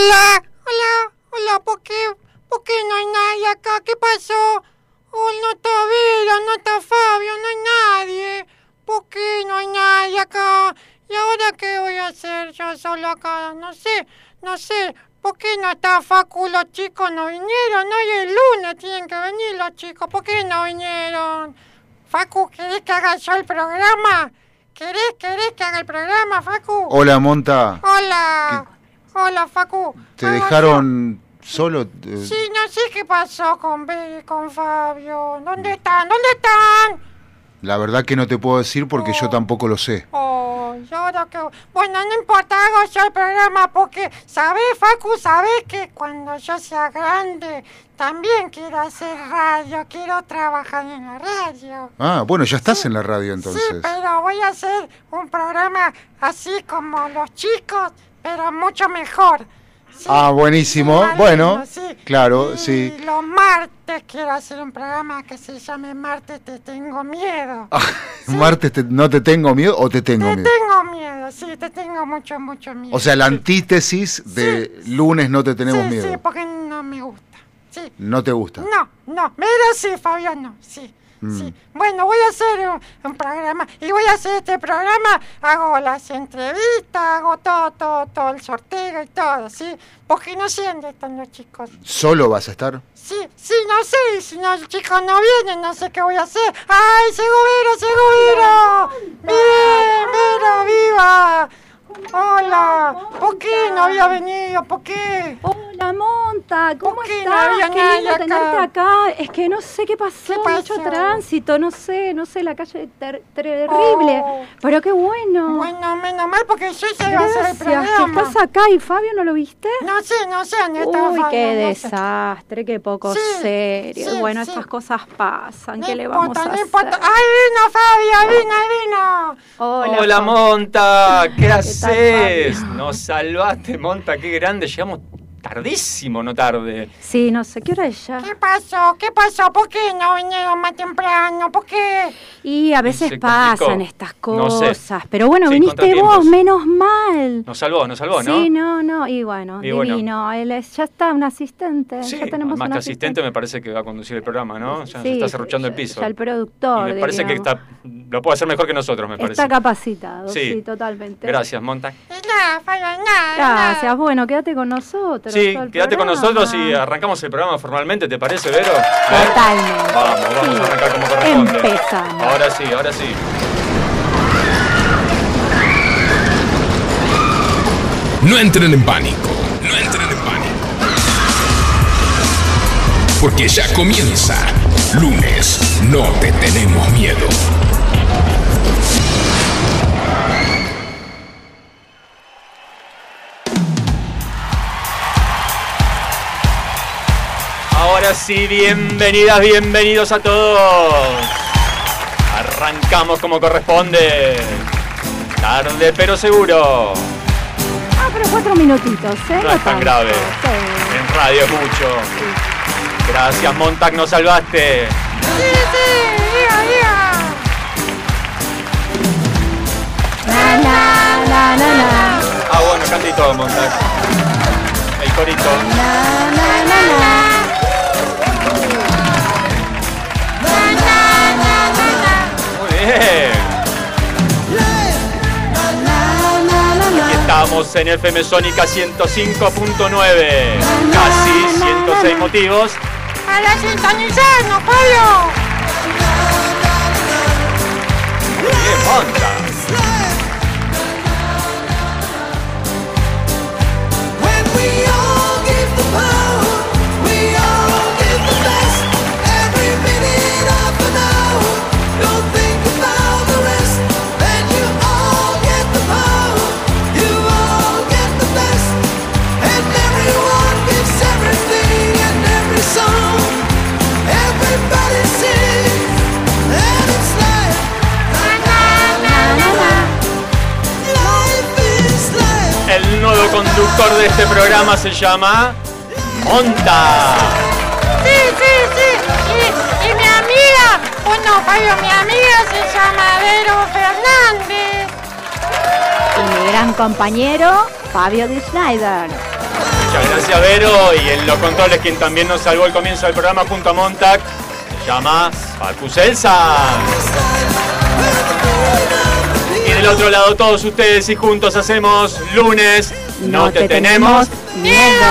Hola, hola, hola, ¿por qué, por qué no hay nadie acá? ¿Qué pasó? Oh, no está Vera, no está Fabio, no hay nadie. ¿Por qué no hay nadie acá? ¿Y ahora qué voy a hacer yo solo acá? No sé, no sé. ¿Por qué no está Facu? Los chicos no vinieron. Hoy es lunes, tienen que venir los chicos. ¿Por qué no vinieron? Facu, ¿querés que haga yo el programa? ¿Querés, querés que haga el programa, Facu? Hola, Monta. Hola. Hola, Facu. ¿Te Haga dejaron solo? Eh, yo- Sí, no sé qué pasó con y con Fabio. ¿Dónde están? ¿Dónde están? La verdad que no te puedo decir porque yo tampoco lo sé. Oh, y ahora que... Bueno, no importa, hago yo el programa porque, ¿sabés, Facu? ¿Sabés que cuando yo sea grande también quiero hacer radio? Quiero trabajar en la radio. Ah, bueno, ya estás en la radio Sí, entonces. pero voy a hacer un programa así como los chicos, pero mucho mejor. Sí, Ah, buenísimo. sí, Bueno, sí. claro, Y sí. los martes quiero hacer un programa que se llame Martes Te Tengo Miedo. Ah, Martes, te- ¿no te tengo miedo o te tengo Te miedo? tengo miedo, sí, te tengo mucho, mucho miedo. O sea, la sí. antítesis de lunes no te tenemos sí, miedo. Sí, porque no me gusta. Sí. No te gusta. No, no, pero sí, Fabián, no, sí. Mm. Sí. Bueno, voy a hacer un, un programa y voy a hacer este programa, hago las entrevistas, hago todo, todo, todo, el sorteo y todo, ¿sí? Porque no sé dónde están los chicos. ¿Solo vas a estar? Sí, sí, no sé, y si no, los chicos no vienen, no sé qué voy a hacer. ¡Ay, Seguro, Seguro! ¡Bien, Vero, viva! Hola, ¿por qué no había venido? ¿Por qué? Hola, Monta, ¿cómo ¿Por qué estás? no había qué lindo acá? tenerte acá. Es que no sé qué pasó, ¿Qué mucho pasó? tránsito, no sé, no sé, la calle ter- terrible. Oh. Pero qué bueno. Bueno, menos mal porque yo ya iba a hacer el programa. estás acá y Fabio no lo viste. No sé, no sé dónde estaba Uy, Fabio, qué no sé. desastre, qué poco Sí, serio. sí, bueno, sí. estas cosas pasan, No ¿qué le vamos importa, a no hacer? importa. ¡Ay, vino Fabio! ¡Vino, vino! Hola, Hola. Monta, ¿qué tal, haces? Nos salvaste, Monta, qué grande. Llegamos tardísimo, no tarde. Sí, no sé, ¿qué hora es ya? ¿Qué pasó? ¿Qué pasó? ¿Por qué no vinieron más temprano? ¿Por qué? Y a veces se pasan complicó. estas No sé. cosas. Pero bueno, Sí, viniste vos, menos mal. Nos salvó, nos salvó, ¿no? Sí, no, no, y bueno, Y bueno. divino. Él es- ya está un asistente. Sí, ya tenemos más un que asistente me parece que va a conducir el programa, ¿no? Ya se Sí, está cerruchando el piso. ya el productor, Y me parece que está, lo puede hacer mejor que nosotros, me parece. Está capacitado, sí, Sí. totalmente. Gracias, Monta. Gracias, bueno, quédate con nosotros. Sí, quédate con nosotros y arrancamos el programa formalmente, ¿te parece, Vero? Totalmente. Vamos, vamos Sí. a arrancar como corresponde. Empezamos. Ahora sí, ahora sí. No entren en pánico. No entren en pánico. Porque ya comienza. Lunes, no te tenemos miedo. Ahora sí, bienvenidas, bienvenidos a todos. Arrancamos como corresponde. Tarde pero seguro. Ah, pero cuatro minutitos, ¿eh? No es tan grave. Sí. En radio es mucho. Gracias, Montag, nos salvaste. Sí, sí, diga, diga. Na, na, na, na, na. Ah, bueno, cante y todo, Montag. El corito. Aquí estamos en FM Sónica 105.9. Casi 106 motivos. A la sintonizarnos, Fabio. Muy bien, El conductor de este programa se llama Monta. Sí, sí, sí. Y, y mi amiga, bueno, Fabio, mi amiga se llama Vero Fernández. Y mi gran compañero, Fabio Di Schneider. Muchas gracias, Vero. Y en los controles, quien también nos salvó el comienzo del programa junto a Montac, se llama Facu Celsa. Y del otro lado, todos ustedes y juntos hacemos lunes. No, te, tenemos. miedo.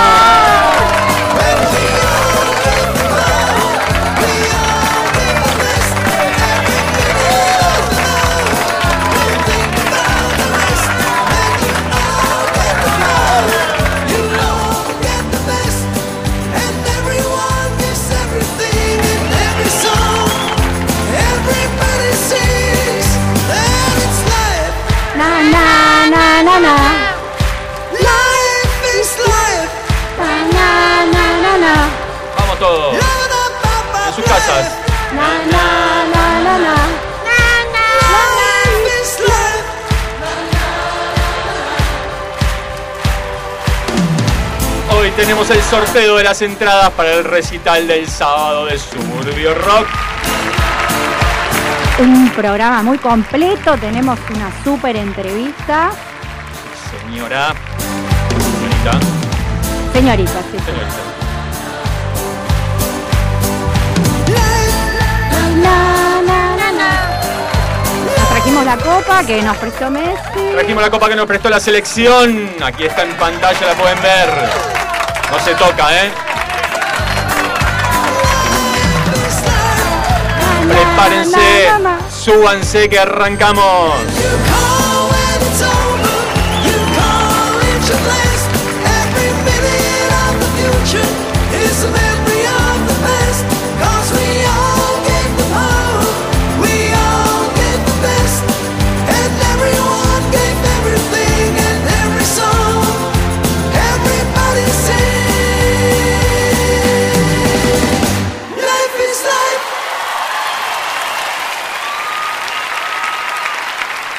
Tenemos el sorteo de las entradas para el recital del sábado de Suburbio Rock. Un programa muy completo, tenemos una súper entrevista. Señora. Señorita. Señorita, sí. Señorita. Trajimos la copa que nos prestó Messi. Trajimos la copa que nos prestó la selección. Aquí está en pantalla, la pueden ver. No se toca, ¿eh? Prepárense, súbanse que arrancamos.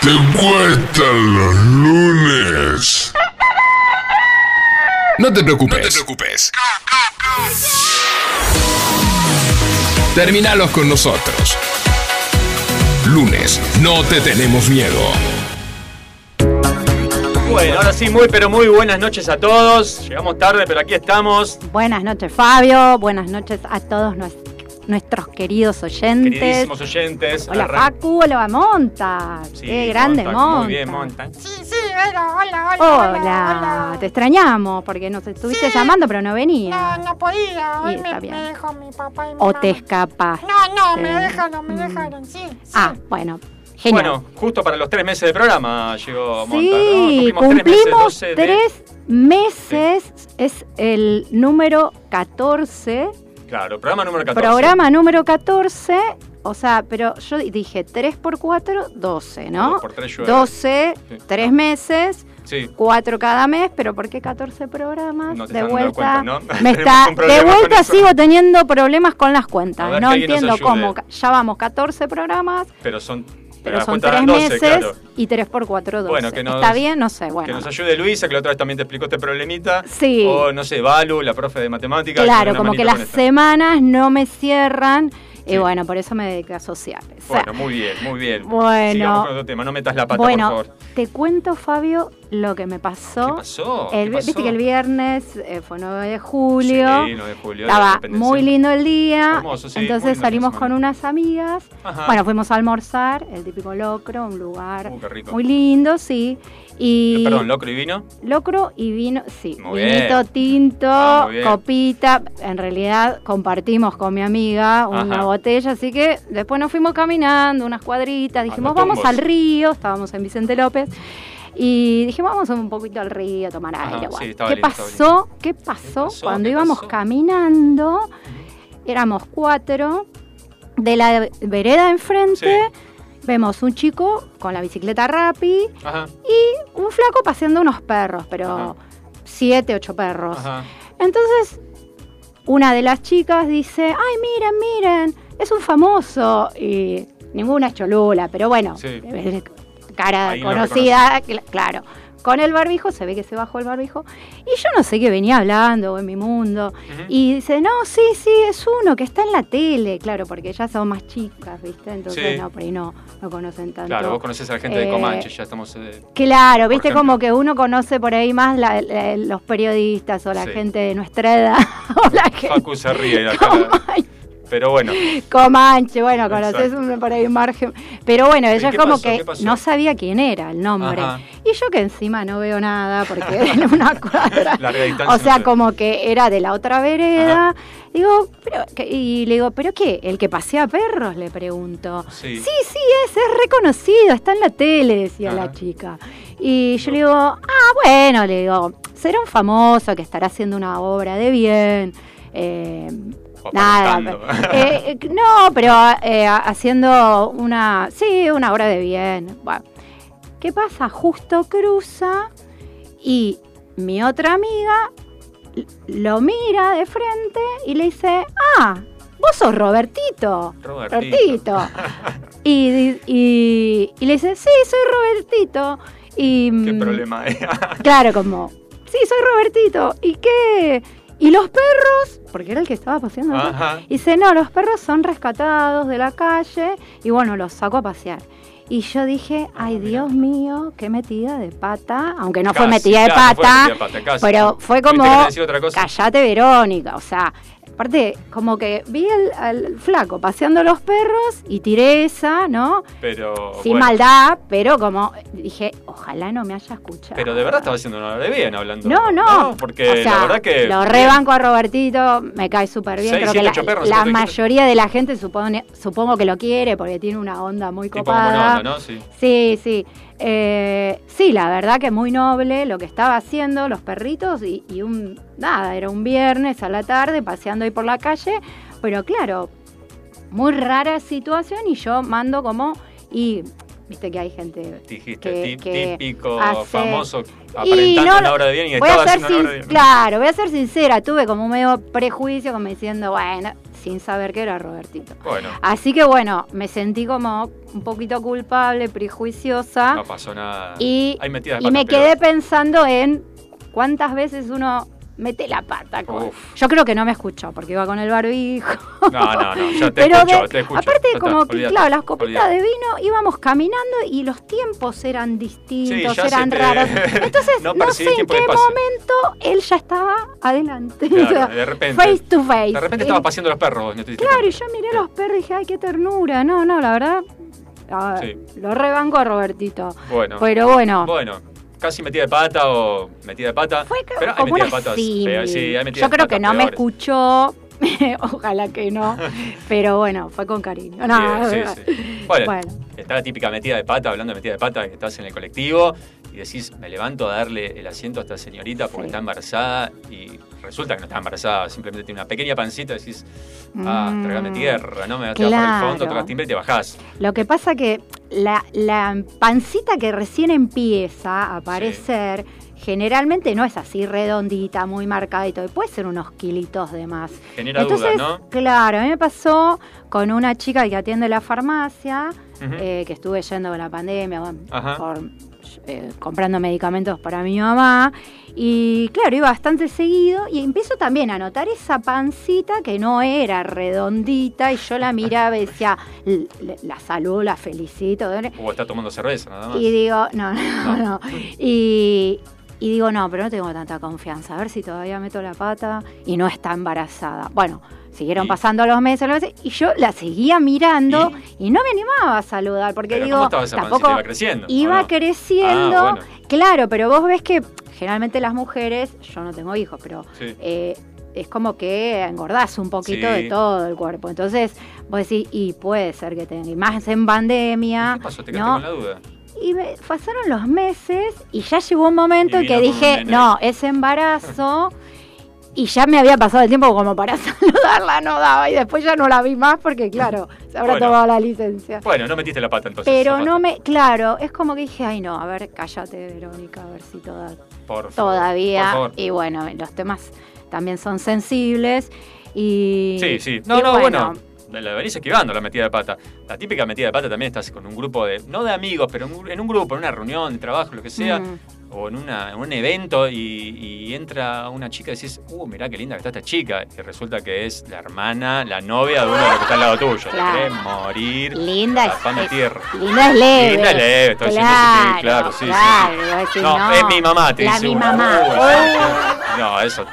¿Te cuestan los lunes? No te preocupes. No te preocupes. Terminalos con nosotros. Lunes, no te tenemos miedo. Bueno, ahora sí, muy pero muy buenas noches a todos. Llegamos tarde, pero aquí estamos. Buenas noches, Fabio. Buenas noches a todos nues- nuestros queridos oyentes. Queridísimos oyentes. Hola, arran- Facu. Hola, Monta. Sí, Qué grande, Monta. Muy bien, Monta. Sí, sí, Vero, hola, hola. Hola, te extrañamos porque nos estuviste Sí. llamando, pero no venía. No, no podía. Hoy me, bien. me dejó mi papá y mi o mamá. te escapaste. No, no, me dejaron, me dejaron, sí. sí. Ah, bueno, genial. Bueno, justo para los tres meses de programa llegó Monta, ¿no? sí, Cumplimos cumplimos tres meses, 12 de- tres meses. Es el número 14. Claro, programa número 14. Programa número 14. O sea, pero yo dije 3 por 4, 12, ¿no? Por tres llueve. 12, Sí. 3 meses. Sí. 4 cada mes, pero ¿por qué 14 programas? No te de vuelta, cuenta, ¿no? me está, de vuelta sigo teniendo problemas con las cuentas. No entiendo cómo. Ya vamos 14 programas, Pero son. Pero son cuentas 3 dan 12, meses claro. y 3 por 4, 12. Bueno, que nos- ¿Está bien? No sé, Que bueno. nos ayude Luisa, que la otra vez también te explicó este problemita. Sí. O no sé, Balu, la profe de matemáticas. Claro, como que las semanas no me cierran. Y Sí. bueno, por eso me dediqué a sociales. Bueno, muy bien, muy bien. Bueno. Sigamos con otro tema, no metas la pata, bueno, por favor. te cuento, Fabio, lo que me pasó. ¿Qué pasó? El- ¿Qué pasó? Viste que el viernes eh, fue 9 de julio. Sí, 9 de julio, Estaba muy lindo el día. Hermoso, sí, entonces salimos con unas amigas. Ajá. Bueno, fuimos a almorzar, el típico locro, un lugar Uh, muy lindo, sí. Y Eh, Perdón, locro y vino. locro y vino, sí, Muy vinito bien. tinto, Ah, muy bien. copita. En realidad compartimos con mi amiga una Ajá. botella, así que después nos fuimos caminando unas cuadritas, dijimos vamos al río, estábamos en Vicente López. Y dijimos, vamos un poquito al río a tomar Ajá, aire. sí, ¿Qué, lindo, pasó? ¿Qué pasó? pasó? Cuando ¿Qué íbamos pasó? caminando, éramos cuatro, de la vereda de enfrente, vemos un chico con la bicicleta Rappi Ajá, y un flaco paseando unos perros, pero Ajá. siete, ocho perros. ajá. Entonces, una de las chicas dice, ay, miren, miren, es un famoso. Y ninguna es cholula, pero bueno, Sí. cara Ahí conocida, cl- claro. Con el barbijo, se ve que se bajó el barbijo, y yo no sé qué venía hablando en mi mundo. Y dice, no, sí, sí, es uno que está en la tele, claro, porque ellas son más chicas, ¿viste? Entonces, Sí. no, por ahí no, no conocen tanto. Claro, vos conoces a la gente de Eh, Comanche, ya estamos. eh, Claro, viste ejemplo. como que uno conoce por ahí más la- la- los periodistas o la Sí. gente de nuestra edad. o la gente Facu se ríe acá. Pero bueno, Comanche, bueno, conoces un, por ahí un margen. Pero bueno, ¿Y ella como pasó? que no sabía quién era el nombre. Ajá. Y yo que encima no veo nada porque en una cuadra. O sea, no como que era de la otra vereda. Digo, pero, y le digo, ¿pero qué? ¿El que pasea perros? Le pregunto. Sí. sí, sí, es, es reconocido, está en la tele, decía Ajá. la chica. Y yo le digo, ah, bueno, le digo, será un famoso que estará haciendo una obra de bien. eh, nada. eh, eh, no, pero eh, haciendo una, sí, una obra de bien. Bueno, ¿qué pasa? Justo cruza y mi otra amiga lo mira de frente y le dice, ah, vos sos Robertito. Robertito. y, y, y le dice, sí, soy Robertito. Y, ¿Qué mm, problema hay? Claro, como, sí, soy Robertito. ¿Y qué? ¿Y los perros? Porque era el que estaba paseando. Y dice, no, los perros son rescatados de la calle y bueno, los saco a pasear. Y yo dije, ay Dios mío, qué metida de pata, aunque no fue metida de claro, no fue pata, metida de pata, casi. pero fue ¿Tuviste como, otra cosa? callate Verónica, o sea, aparte como que vi al, al flaco paseando los perros y tiré esa, ¿no? Pero. Sin bueno. maldad, pero como dije, ojalá no me haya escuchado. Pero de verdad estaba haciendo una hora de bien hablando. No, no. Porque O sea, la verdad que. Lo rebanco a Robertito, me cae súper bien. Seis, Creo siete, que la, perros, mayoría de la gente supone, supongo que lo quiere porque tiene una onda muy Tipo copada. buena onda, ¿no? Sí. Sí, sí. Eh, sí, la verdad que muy noble lo que estaba haciendo los perritos y, y un nada, era un viernes a la tarde paseando ahí por la calle, pero claro, muy rara situación y yo mando como y viste que hay gente Dijiste, que- tí- que típico, hace- famoso, aparentando no, una hora de bien y estaba haciendo una hora de sin- bien. Claro, voy a ser sincera, tuve como un medio prejuicio como diciendo, bueno, sin saber que era Robertito. Bueno, Así que bueno, me sentí como un poquito culpable, prejuiciosa. no pasó nada. y, y me quedé pensando en cuántas veces uno mete la pata. Uf. Yo creo que no me escuchó porque iba con el barbijo. No, no, no, yo te Pero escucho, de- te escucho. aparte como que claro, las copitas de vino íbamos caminando y los tiempos eran distintos, eran te- raros. Entonces no sé en qué momento él ya estaba adelante. Claro, O sea, de repente. Face to face. De repente estaba paseando los perros. ¿no Claro, y yo miré los perros y dije, ay, qué ternura. No, no, la verdad, a ver, Sí. lo rebanco a Robertito. Bueno. Pero bueno, Bueno, casi metida de pata o metida de pata. fue pero hay como metida una de patas feas, sí, hay metidas Yo de creo patas que no me peores. escuchó, ojalá que no, pero bueno, fue con cariño. No, Sí, sí, sí. Bueno, Bueno. está la típica metida de pata, hablando de metida de pata, que estás en el colectivo y decís, me levanto a darle el asiento a esta señorita porque está embarazada y resulta que no está embarazada, simplemente tiene una pequeña pancita y decís, ah, Mm, trágame tierra, ¿no? Me vas a por el fondo, claro. tocas timbre y te bajás. Lo que pasa que la, la pancita que recién empieza a aparecer generalmente no es así redondita, muy marcada y todo, y puede ser unos kilitos de más. Genera Entonces, ¿no? claro, a mí me pasó con una chica que atiende la farmacia, eh, que estuve yendo con la pandemia, bueno, Ajá. por, eh, comprando medicamentos para mi mamá. Y claro, iba bastante seguido y empiezo también a notar esa pancita que no era redondita y yo la miraba y decía, "L- l- la saludo, la felicito. O está tomando cerveza, nada más. Y digo, no, no, no. Y, y digo, no, pero no tengo tanta confianza. A ver si todavía meto la pata y no está embarazada. Bueno, siguieron Y- pasando los meses, los meses, y yo la seguía mirando y, no me animaba a saludar porque Pero digo, ¿cómo tampoco ¿Iba creciendo? iba no? creciendo. Ah, bueno. Claro, pero vos ves que generalmente las mujeres, yo no tengo hijos, pero Sí. eh, es como que engordás un poquito Sí. de todo el cuerpo. Entonces, vos decís, y puede ser que tenga, y más en pandemia. ¿Qué pasó? ¿Te ¿no? con la duda? Y me- pasaron los meses y ya llegó un momento que dije, no, ese embarazo. y ya me había pasado el tiempo como para saludarla, no daba. Y después ya no la vi más porque, claro, se habrá Bueno. tomado la licencia. Bueno, no metiste la pata entonces. Pero no me, claro, es como que dije, ay no, a ver, cállate Verónica, a ver si toda, Por favor, todavía. por favor. Y bueno, los temas también son sensibles. Y, Sí, sí. No, y no, bueno. La venís esquivando la metida de pata. La típica metida de pata también estás con un grupo de, no de amigos, pero en un- en un grupo, en una reunión de trabajo, lo que sea. Mm, o en, una, en un evento y, y entra una chica y decís, uh, mirá qué linda que está esta chica. Y resulta que es la hermana, la novia de uno de los que está al lado tuyo. Claro. Te querés morir. Linda es, tierra. linda es leve. Linda es leve, estoy diciendo eso, sí, claro, sí, claro, sí. decís, No, es mi mamá, te la dice mi uno. mamá. Uy, Oh. No, eso.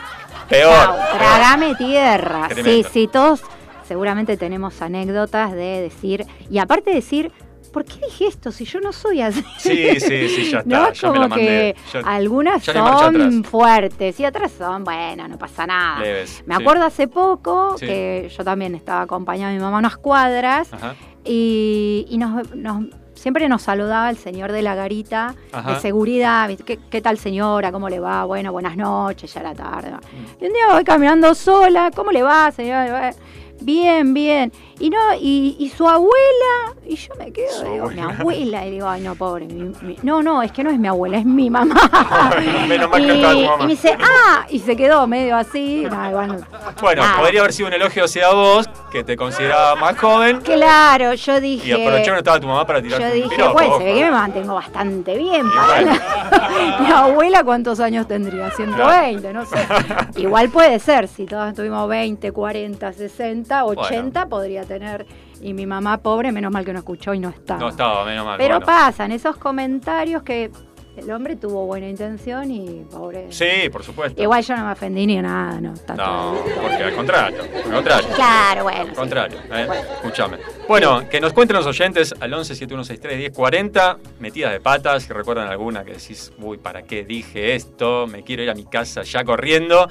Peor. Chau, peor. tragame tierra. Tremendo. Sí, sí, todos seguramente tenemos anécdotas de decir, y aparte decir, ¿por qué dije esto si yo no soy así? Sí, sí, sí, ya está. ¿No? yo me Como la mandé. que Yo- algunas son fuertes y otras son, bueno, no pasa nada. Leves, Me sí. acuerdo hace poco Sí. que yo también estaba acompañando a mi mamá unas cuadras Ajá. y, y nos, nos- siempre nos saludaba el señor de la garita Ajá. de seguridad. ¿Qué, qué tal señora? ¿Cómo le va? Bueno, buenas noches, ya era tarde. Mm. Y un día voy caminando sola. ¿Cómo le va, señora? Bien, bien. Y no, y, y su abuela, y yo me quedo, digo, mi abuela. abuela, y digo, ay no, pobre, mi- mi- no, no, es que no es mi abuela, es mi mamá. Menos mal y, que tu mamá. y me dice, ah, y se quedó medio así. No, igual no. Bueno, Nada. podría haber sido un elogio hacia vos, que te consideraba más joven, Claro, yo dije. y aprovechó que no estaba tu mamá para tirar Yo dije, piropo, pues ojo. se ve que me mantengo bastante bien. Para- Mi abuela, ¿cuántos años tendría? 120, no sé. Igual puede ser, si todos tuvimos 20, 40, 60, 80, podría tener. Y mi mamá, pobre, menos mal que no escuchó y no estaba. No estaba, menos mal. Pero bueno. pasan esos comentarios que el hombre tuvo buena intención y pobre. Sí, por supuesto. Igual yo no me ofendí ni nada, no. No, porque al contrario, al contrario. Claro, bueno. Al sí. contrario, ¿eh? escúchame. Bueno, que nos cuenten los oyentes al 11 7163 1040, metidas de patas, si recuerdan alguna que decís, uy, ¿para qué dije esto? Me quiero ir a mi casa ya corriendo.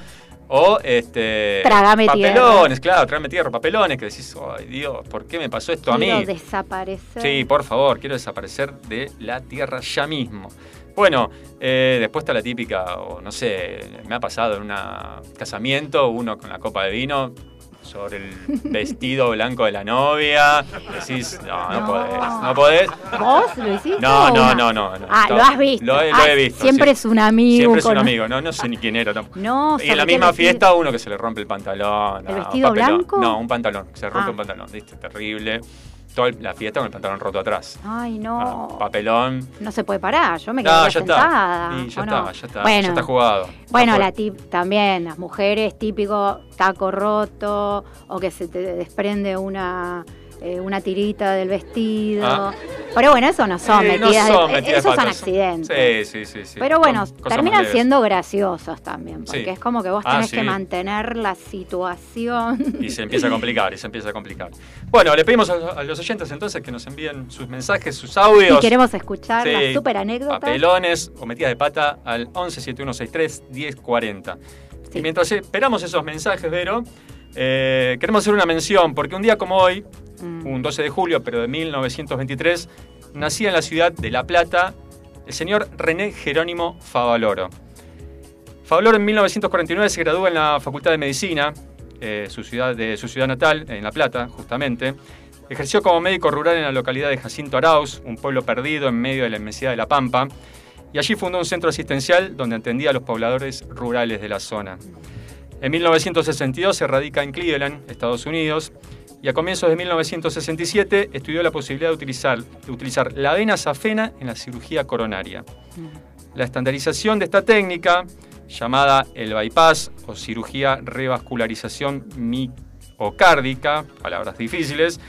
O este. Trágame papelones, claro, trágame tierra, papelones, que decís, ay Dios, ¿por qué me pasó esto a Quiero mí? desaparecer. Sí, por favor, quiero desaparecer de la tierra ya mismo. Bueno, eh, después está la típica, o no sé, me ha pasado en un casamiento, uno con la copa de vino sobre el vestido blanco de la novia. Decís, no, no, No. podés, no podés. ¿Vos lo hiciste? No, no, no, no, no. Ah, lo has visto. Lo, he- lo Ah, he visto. Siempre sí. es un amigo. Siempre es un amigo, no, no sé ni quién era tampoco. No, Y en la ¿sabés qué misma fiesta uno que se le rompe el pantalón. ¿El vestido blanco? No, un pantalón, se rompe Ah. un pantalón, ¿viste? Terrible. Toda la fiesta con el pantalón roto atrás. Ay, Ah, no. papelón. No se puede parar. Yo me No, quedaría ya sentada. está. Y ya ¿o está, no? ya está. Bueno, ya está jugado. Bueno, la tip también, las mujeres, típico taco roto o que se te desprende una, eh, una tirita del vestido. Ah. Pero bueno, eso no son Eh, no metidas, son de, metidas de esos son accidentes. Sí, sí, sí. sí. Pero bueno, terminan siendo graciosos también, porque Sí. es como que vos Ah, tenés sí. que mantener la situación. Y se empieza a complicar, y se empieza a complicar. Bueno, le pedimos a, los oyentes entonces que nos envíen sus mensajes, sus audios. Y queremos escuchar las super anécdotas. Papelones o metidas de pata al 11 7163 1040. Sí. Y mientras esperamos esos mensajes, Vero, eh, queremos hacer una mención, porque un día como hoy, Mm. un 12 de julio, pero de 1923, nacía en la ciudad de La Plata el señor René Jerónimo Favaloro. Favaloro en 1949 se graduó en la Facultad de Medicina, eh, su ciudad, de su ciudad natal, en La Plata, justamente. Ejerció como médico rural en la localidad de Jacinto Arauz, un pueblo perdido en medio de la inmensidad de La Pampa, y allí fundó un centro asistencial donde atendía a los pobladores rurales de la zona. En 1962 se radica en Cleveland, Estados Unidos, y a comienzos de 1967 estudió la posibilidad de utilizar, de utilizar la vena safena en la cirugía coronaria. La estandarización de esta técnica, llamada el bypass o cirugía revascularización miocárdica, palabras difíciles,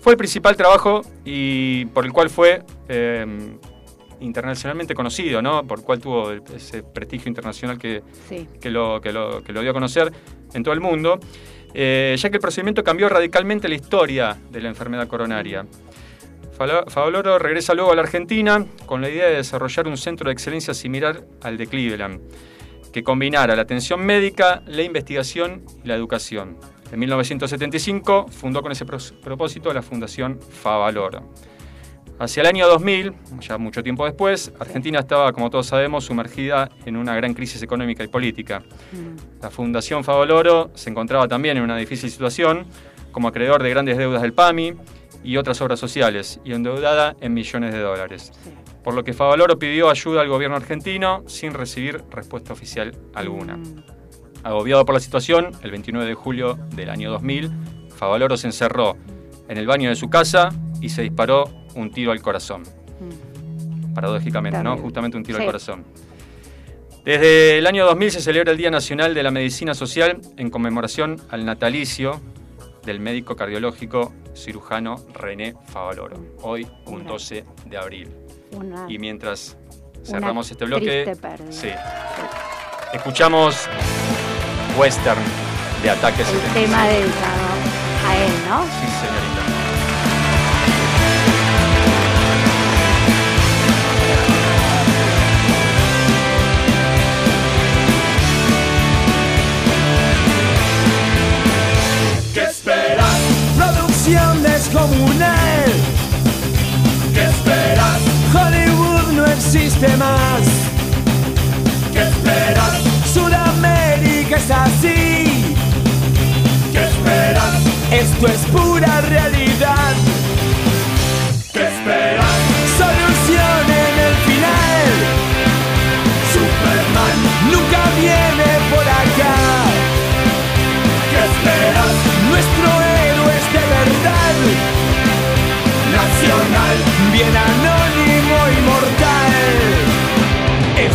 fue el principal trabajo y por el cual fue eh, internacionalmente conocido, ¿no? Por el cual tuvo ese prestigio internacional que, Sí. que lo, que lo- que lo dio a conocer en todo el mundo, eh, ya que el procedimiento cambió radicalmente la historia de la enfermedad coronaria. Favaloro regresa luego a la Argentina con la idea de desarrollar un centro de excelencia similar al de Cleveland, que combinara la atención médica, la investigación y la educación. En 1975 fundó con ese propósito la Fundación Favaloro. Hacia el año 2000, ya mucho tiempo después, Argentina estaba, como todos sabemos, sumergida en una gran crisis económica y política. Mm. La Fundación Favaloro se encontraba también en una difícil situación, como acreedor de grandes deudas del PAMI y otras obras sociales, y endeudada en millones de dólares. Por lo que Favaloro pidió ayuda al gobierno argentino sin recibir respuesta oficial alguna. Mm. Agobiado por la situación, el 29 de julio del año 2000, Favaloro se encerró en el baño de su casa y se disparó un tiro al corazón. Mm. Paradójicamente, ¿no? Justamente un tiro Sí. al corazón. Desde el año 2000 se celebra el Día Nacional de la Medicina Social en conmemoración al natalicio del médico cardiológico cirujano René Favaloro, hoy un 12 de abril. Una- Y mientras cerramos este bloque, sí, escuchamos Western de Ataque el 76. tema dedicado a él, ¿no? Sí, señorita. ¿Qué esperas? Producción descomunal. ¿Qué esperas? Hollywood no existe más. Esto es pura realidad. ¿Qué esperas? Solución en el final. Superman, Nunca viene por acá. ¿qué esperas? Nuestro héroe es de verdad. Nacional, Bien anónimo y mortal.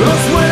Los buenos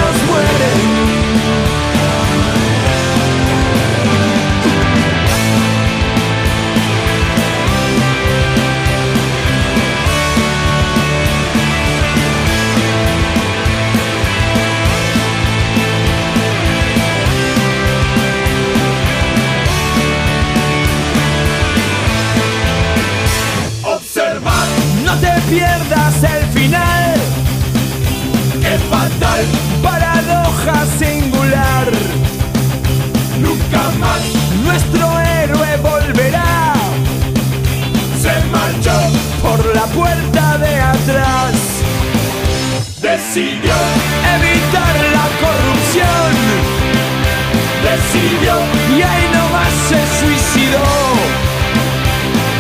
Y ahí nomás se suicidó.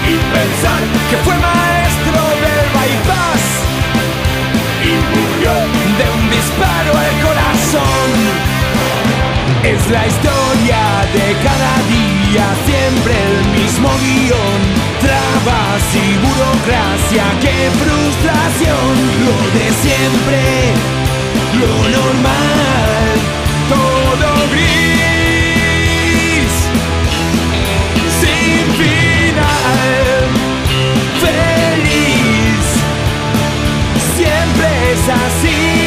y pensar Que fue maestro del bypass. y murió, De un disparo al corazón. Es la historia de cada día, siempre el mismo guion. Trabas y burocracia, qué frustración. Lo de siempre, lo normal, todo gris. Siempre es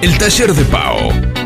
El taller de Pau.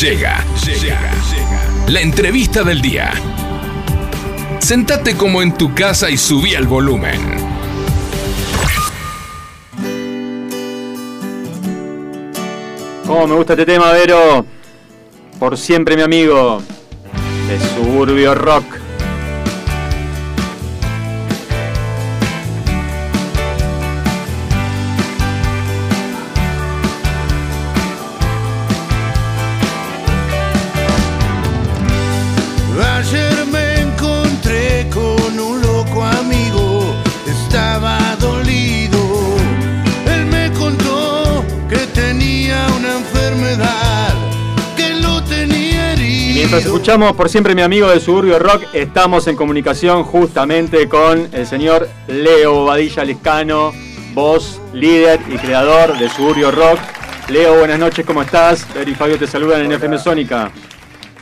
Llega, llega, llega. La entrevista del día. Sentate como en tu casa y subí el volumen. ¿Cómo me gusta este tema, Vero? Por siempre, mi amigo. De Suburbio Rock. Mientras escuchamos por siempre, mi amigo de Suburbio Rock, estamos en comunicación justamente con el señor Leo Badilla Liscano, voz, líder y creador de Suburbio Rock. Leo, buenas noches, ¿cómo estás? Vero y Fabio te saludan en Hola. FM Sónica.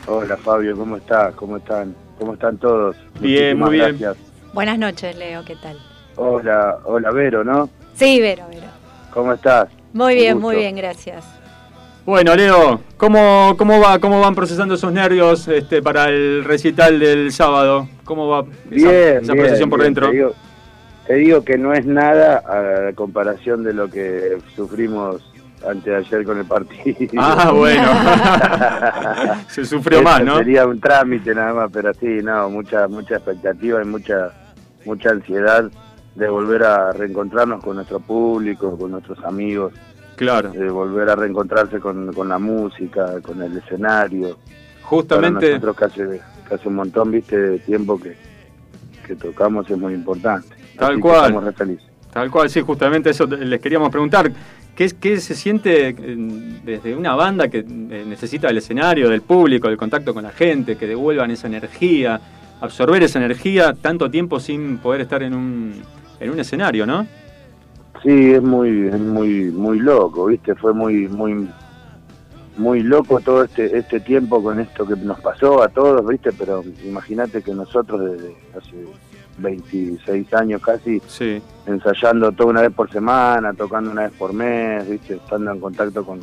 Hola Fabio, ¿cómo estás? ¿Cómo están? ¿Cómo están todos? Bien, muy bien. gracias. Buenas noches, Leo, ¿qué tal? Hola, hola Vero, ¿no? Sí, Vero, Vero. ¿Cómo estás? Muy bien, muy bien, gracias. Bueno, Leo, ¿cómo, cómo va, cómo van procesando esos nervios este, para el recital del sábado? ¿Cómo va esa, Bien, esa bien, procesión por bien. dentro? Te digo, te digo que no es nada a comparación de lo que sufrimos antes de ayer con el partido. Ah, bueno. Se sufrió más, ¿no? Sería un trámite nada más, pero sí, no, mucha mucha expectativa y mucha mucha ansiedad de volver a reencontrarnos con nuestro público, con nuestros amigos. Claro. de volver a reencontrarse con, con la música, con el escenario. Para Justamente, nosotros que hace, que hace un montón, viste, de tiempo que, que tocamos es muy importante. Tal Así cual. Estamos re felices. tal cual, sí, justamente eso les queríamos preguntar. ¿Qué, qué se siente eh, desde una banda que eh, necesita del escenario, del público, del contacto con la gente, que devuelvan esa energía, absorber esa energía tanto tiempo sin poder estar en un, en un escenario, ¿no? Sí, es muy, es muy, muy loco, viste, fue muy, muy, muy loco todo este, este tiempo con esto que nos pasó a todos, viste, pero imagínate que nosotros desde hace 26 años casi Sí, ensayando toda una vez por semana, tocando una vez por mes, ¿viste? estando en contacto con,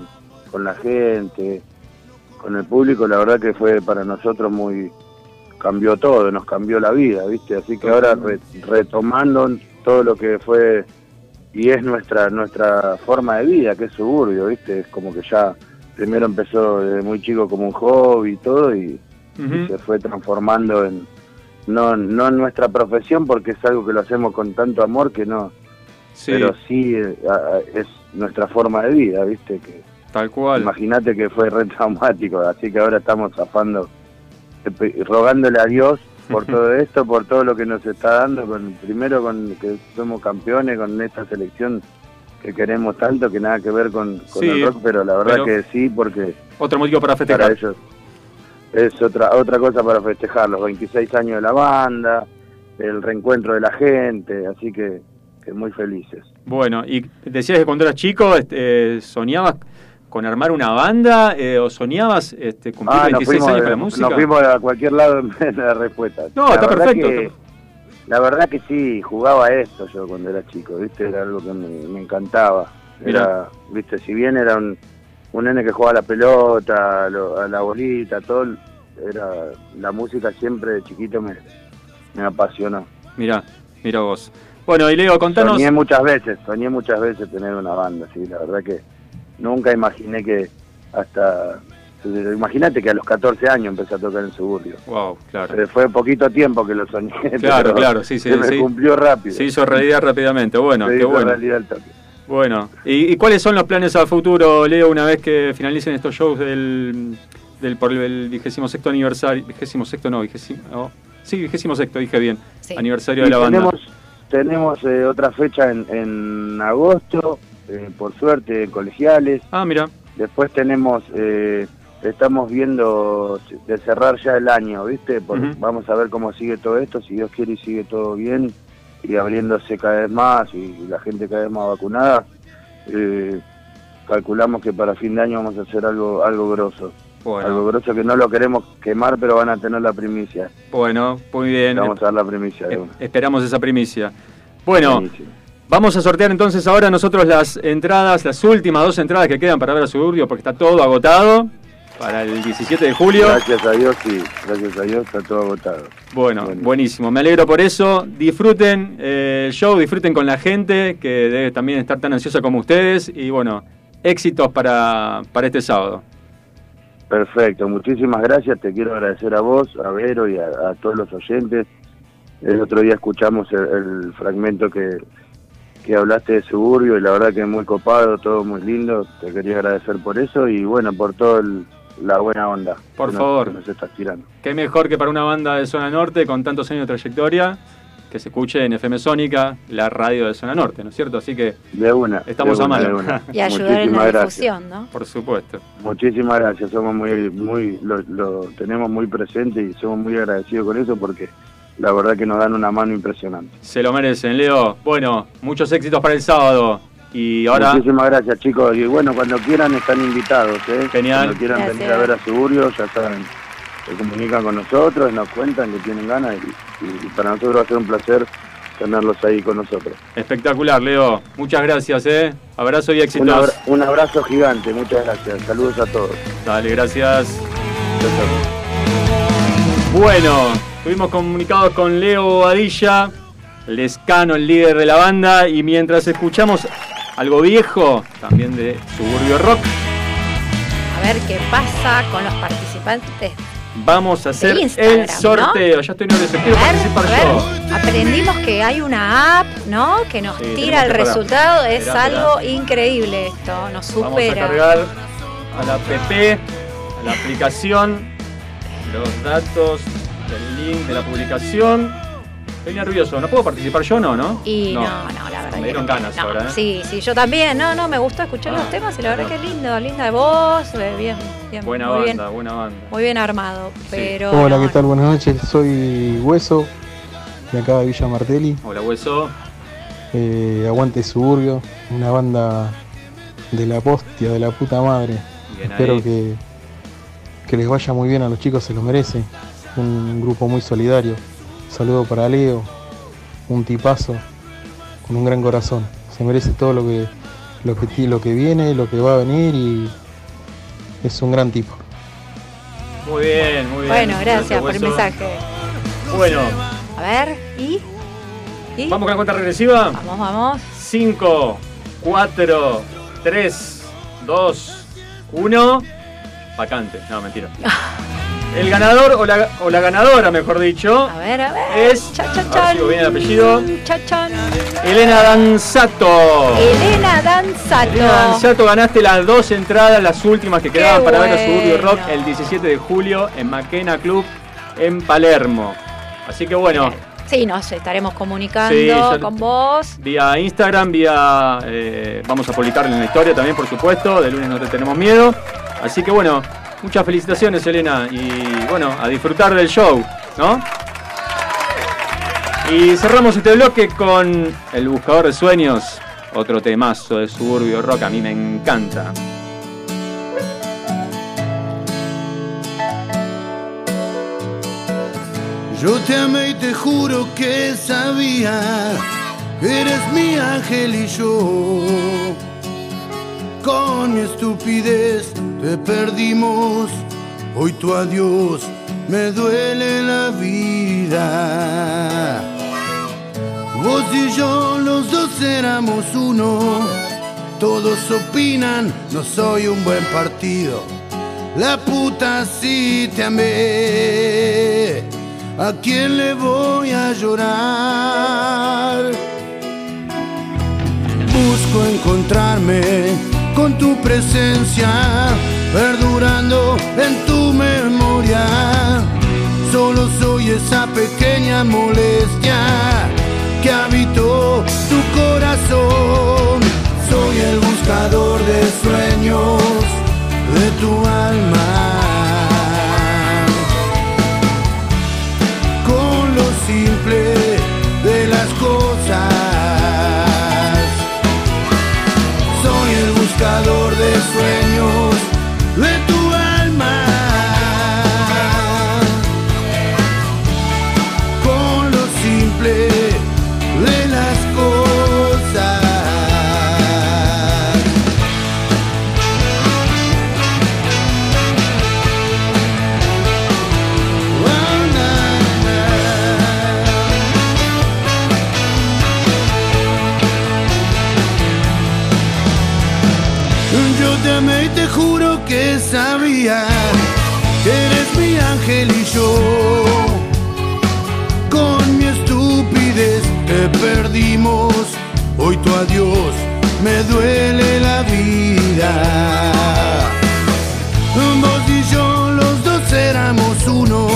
con la gente, con el público, la verdad que fue para nosotros muy cambió todo, nos cambió la vida, ¿viste? Así que ahora re- retomando todo lo que fue y es nuestra nuestra forma de vida, que es suburbio, ¿viste? Es como que ya primero empezó desde muy chico como un hobby y todo y, se fue transformando en no no en nuestra profesión porque es algo que lo hacemos con tanto amor que no sí, pero sí eh, es nuestra forma de vida viste que tal cual. imagínate que fue re traumático así que ahora estamos zafando eh, rogándole a Dios por todo esto por todo lo que nos está dando con primero con que somos campeones con esta selección que queremos tanto que nada que ver con, con Sí, el rock pero la verdad pero- que sí porque Otro motivo para para festejar. ellos es otra otra cosa para festejar los 26 años de la banda el reencuentro de la gente así que, que muy felices Bueno, y decías que cuando eras chico este, eh, soñabas con armar una banda eh, o soñabas este, cumplir Ah, nos 26 fuimos, años con la nos música. fuimos a cualquier lado en la respuesta No, La está perfecto. que- la verdad que sí jugaba esto yo cuando era chico viste era algo que me, me encantaba era viste si bien era un, un nene que jugaba a la pelota a, lo- a la bolita todo era la música siempre de chiquito me, me apasionó Mirá, mira vos. Bueno, y Leo, contanos. Soñé muchas veces, soñé muchas veces tener una banda, sí, la verdad que nunca imaginé que hasta... Imagínate que a los 14 años empecé a tocar en suburbio. Wow, claro. Pero fue poquito tiempo que lo soñé. Claro, pero claro, sí, sí, Se me sí. cumplió rápido. Se hizo realidad rápidamente. Bueno, Se qué hizo bueno. realidad el toque. Bueno, ¿Y, y cuáles son los planes a futuro, Leo, una vez que finalicen estos shows del, del por el vigésimo sexto aniversario? Vigésimo sexto, no, vigésimo. no, sí, vigésimo sexto, dije bien. Sí. Aniversario Y de la banda. tenemos tenemos eh, otra fecha en, en agosto, eh, por suerte, en colegiales. Ah, mira. Después tenemos, eh, estamos viendo de cerrar ya el año, ¿viste? Por-. Vamos a ver cómo sigue todo esto, si Dios quiere y sigue todo bien, y abriéndose cada vez más, y, y la gente cada vez más vacunada. eh, calculamos que para fin de año vamos a hacer algo algo grosso. Algo grosso que no lo queremos quemar, pero van a tener la primicia. bueno, muy bien. Vamos a dar la primicia de Eh, una. Esperamos esa primicia. Bueno. Vamos a sortear entonces ahora nosotros las entradas, las últimas dos entradas que quedan para ver a Suburbio, porque está todo agotado. para el 17 de julio. Gracias a Dios, sí, gracias a Dios está todo agotado. Bueno, Bueno. buenísimo. Me alegro por eso. Disfruten eh, el show, disfruten con la gente que debe también estar tan ansiosa como ustedes. Y bueno, éxitos para, para este sábado. Perfecto, muchísimas gracias, te quiero agradecer a vos, a Vero y a, a todos los oyentes. El otro día escuchamos el, el fragmento que, que hablaste de Suburbio y la verdad que es muy copado, todo muy lindo, te quería agradecer por eso y bueno, por toda la buena onda. Por que nos- favor. que nos estás tirando. Qué mejor que para una banda de Zona Norte con tantos años de trayectoria que se escuche en FM Sónica, la radio de Zona Norte, ¿no es cierto? Así que, De una. Estamos de a mano. de una. Y ayudar en Muchísimas la gracias. difusión, ¿no? por supuesto. Muchísimas gracias, somos muy, muy, lo, lo tenemos muy presente y somos muy agradecidos con eso porque la verdad que nos dan una mano impresionante. Se lo merecen, Leo. Bueno, muchos éxitos para el sábado. Y ahora, Muchísimas gracias chicos y bueno, cuando quieran están invitados, ¿eh? Genial. Cuando quieran Gracias. venir a ver a Suburbio, ya saben, se comunican con nosotros, nos cuentan que tienen ganas y, y para nosotros va a ser un placer tenerlos ahí con nosotros. espectacular, Leo. Muchas gracias, ¿eh? Abrazo y Un, éxitos. abra- un abrazo gigante, muchas gracias, saludos a todos. Dale, gracias. Bueno, estuvimos comunicados con Leo Bobadilla, Lescano, el líder de la banda, y mientras escuchamos algo viejo, también de Suburbio Rock, A ver qué pasa con los participantes. vamos a hacer el sorteo. Ya estoy nervioso, quiero ver, participar yo. aprendimos que hay una app, ¿no? Que nos Sí, tira el resultado. Es Esperá, algo increíble esto, nos Vamos a supera. cargar a la app, a la aplicación, los datos del link de la publicación. Estoy nervioso, ¿no puedo participar yo no, no? Y no, no, la verdad. Me que dieron no. ganas No, ahora, ¿eh? Sí, sí, yo también. No, no, me gustó escuchar Ah, los temas y la verdad que lindo, linda voz, eh, bien, bien, Buena muy banda, bien, buena banda. muy bien armado. Pero Hola, ¿qué tal? Buenas noches. Soy Hueso, de acá de Villa Martelli. Hola, hueso. Eh, Aguante Suburbio, una banda de la postia, de la puta madre. Bien Espero ahí. que, que les vaya muy bien a los chicos, se lo merece. Un grupo muy solidario. Saludo para Leo, un tipazo con un gran corazón. Se merece todo lo que, lo que, lo que viene, lo que va a venir y es un gran tipo. Muy bien, muy bien. Bueno, gracias por el mensaje. Bueno, A ver, ¿y? ¿Y? vamos con la cuenta regresiva. Vamos, vamos. 5, 4, 3, 2, 1. Vacante. No, mentira. El ganador o la, o la ganadora, mejor dicho, A ver, a ver. es. Chan, chan, a ver chan. si digo bien el apellido. Elena Danzato. Elena Danzato. Elena Danzato, ganaste las dos entradas, las últimas que Qué quedaban para ver a Suburbio bueno. Rock el 17 de julio en Maquena Club en Palermo. Así que bueno, Sí, nos estaremos comunicando Sí, con vos. vía Instagram, vía. eh, vamos a publicarlo en la historia también, por supuesto. De lunes no te tenemos miedo. Así que bueno, muchas felicitaciones, Elena. Y bueno, a disfrutar del show, ¿no? Y cerramos este bloque con El Buscador de Sueños. Otro temazo de Suburbio Rock, a mí me encanta. Yo te amé y te juro que sabía eres mi ángel y yo. Con mi estupidez te perdimos. Hoy tu adiós me duele la vida. Vos y yo, los dos éramos uno. Todos opinan, no soy un buen partido. La puta sí te amé. ¿A quién le voy a llorar? Busco encontrarme con tu presencia, perdurando en tu memoria. Solo soy esa pequeña molestia que habitó tu corazón. Soy el buscador de sueños de tu alma. Sueños de y te juro que sabía que eres mi ángel y yo con mi estupidez te perdimos. Hoy tu adiós me duele la vida. Vos y yo los dos éramos uno.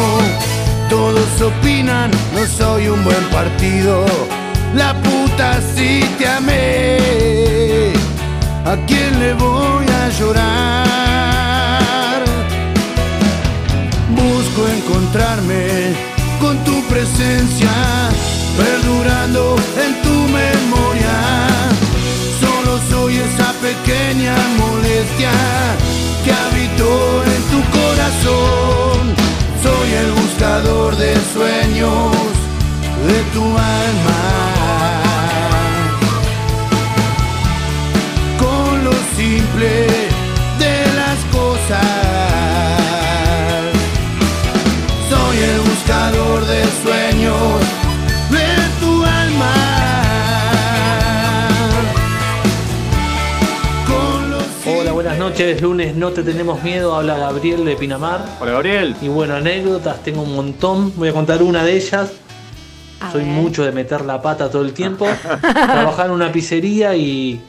Todos opinan, no soy un buen partido. La puta si te amé. ¿A quién le voy llorar? Busco encontrarme con tu presencia, perdurando en tu memoria. Solo soy esa pequeña molestia que habitó en tu corazón. Soy el buscador de sueños de tu alma. Simple Lunes no te tenemos miedo. Habla Gabriel de Pinamar. Hola, Gabriel. Y bueno, anécdotas tengo un montón. Voy a contar una de ellas. A Soy ver. mucho de meter la pata todo el tiempo. Trabajaba en una pizzería y,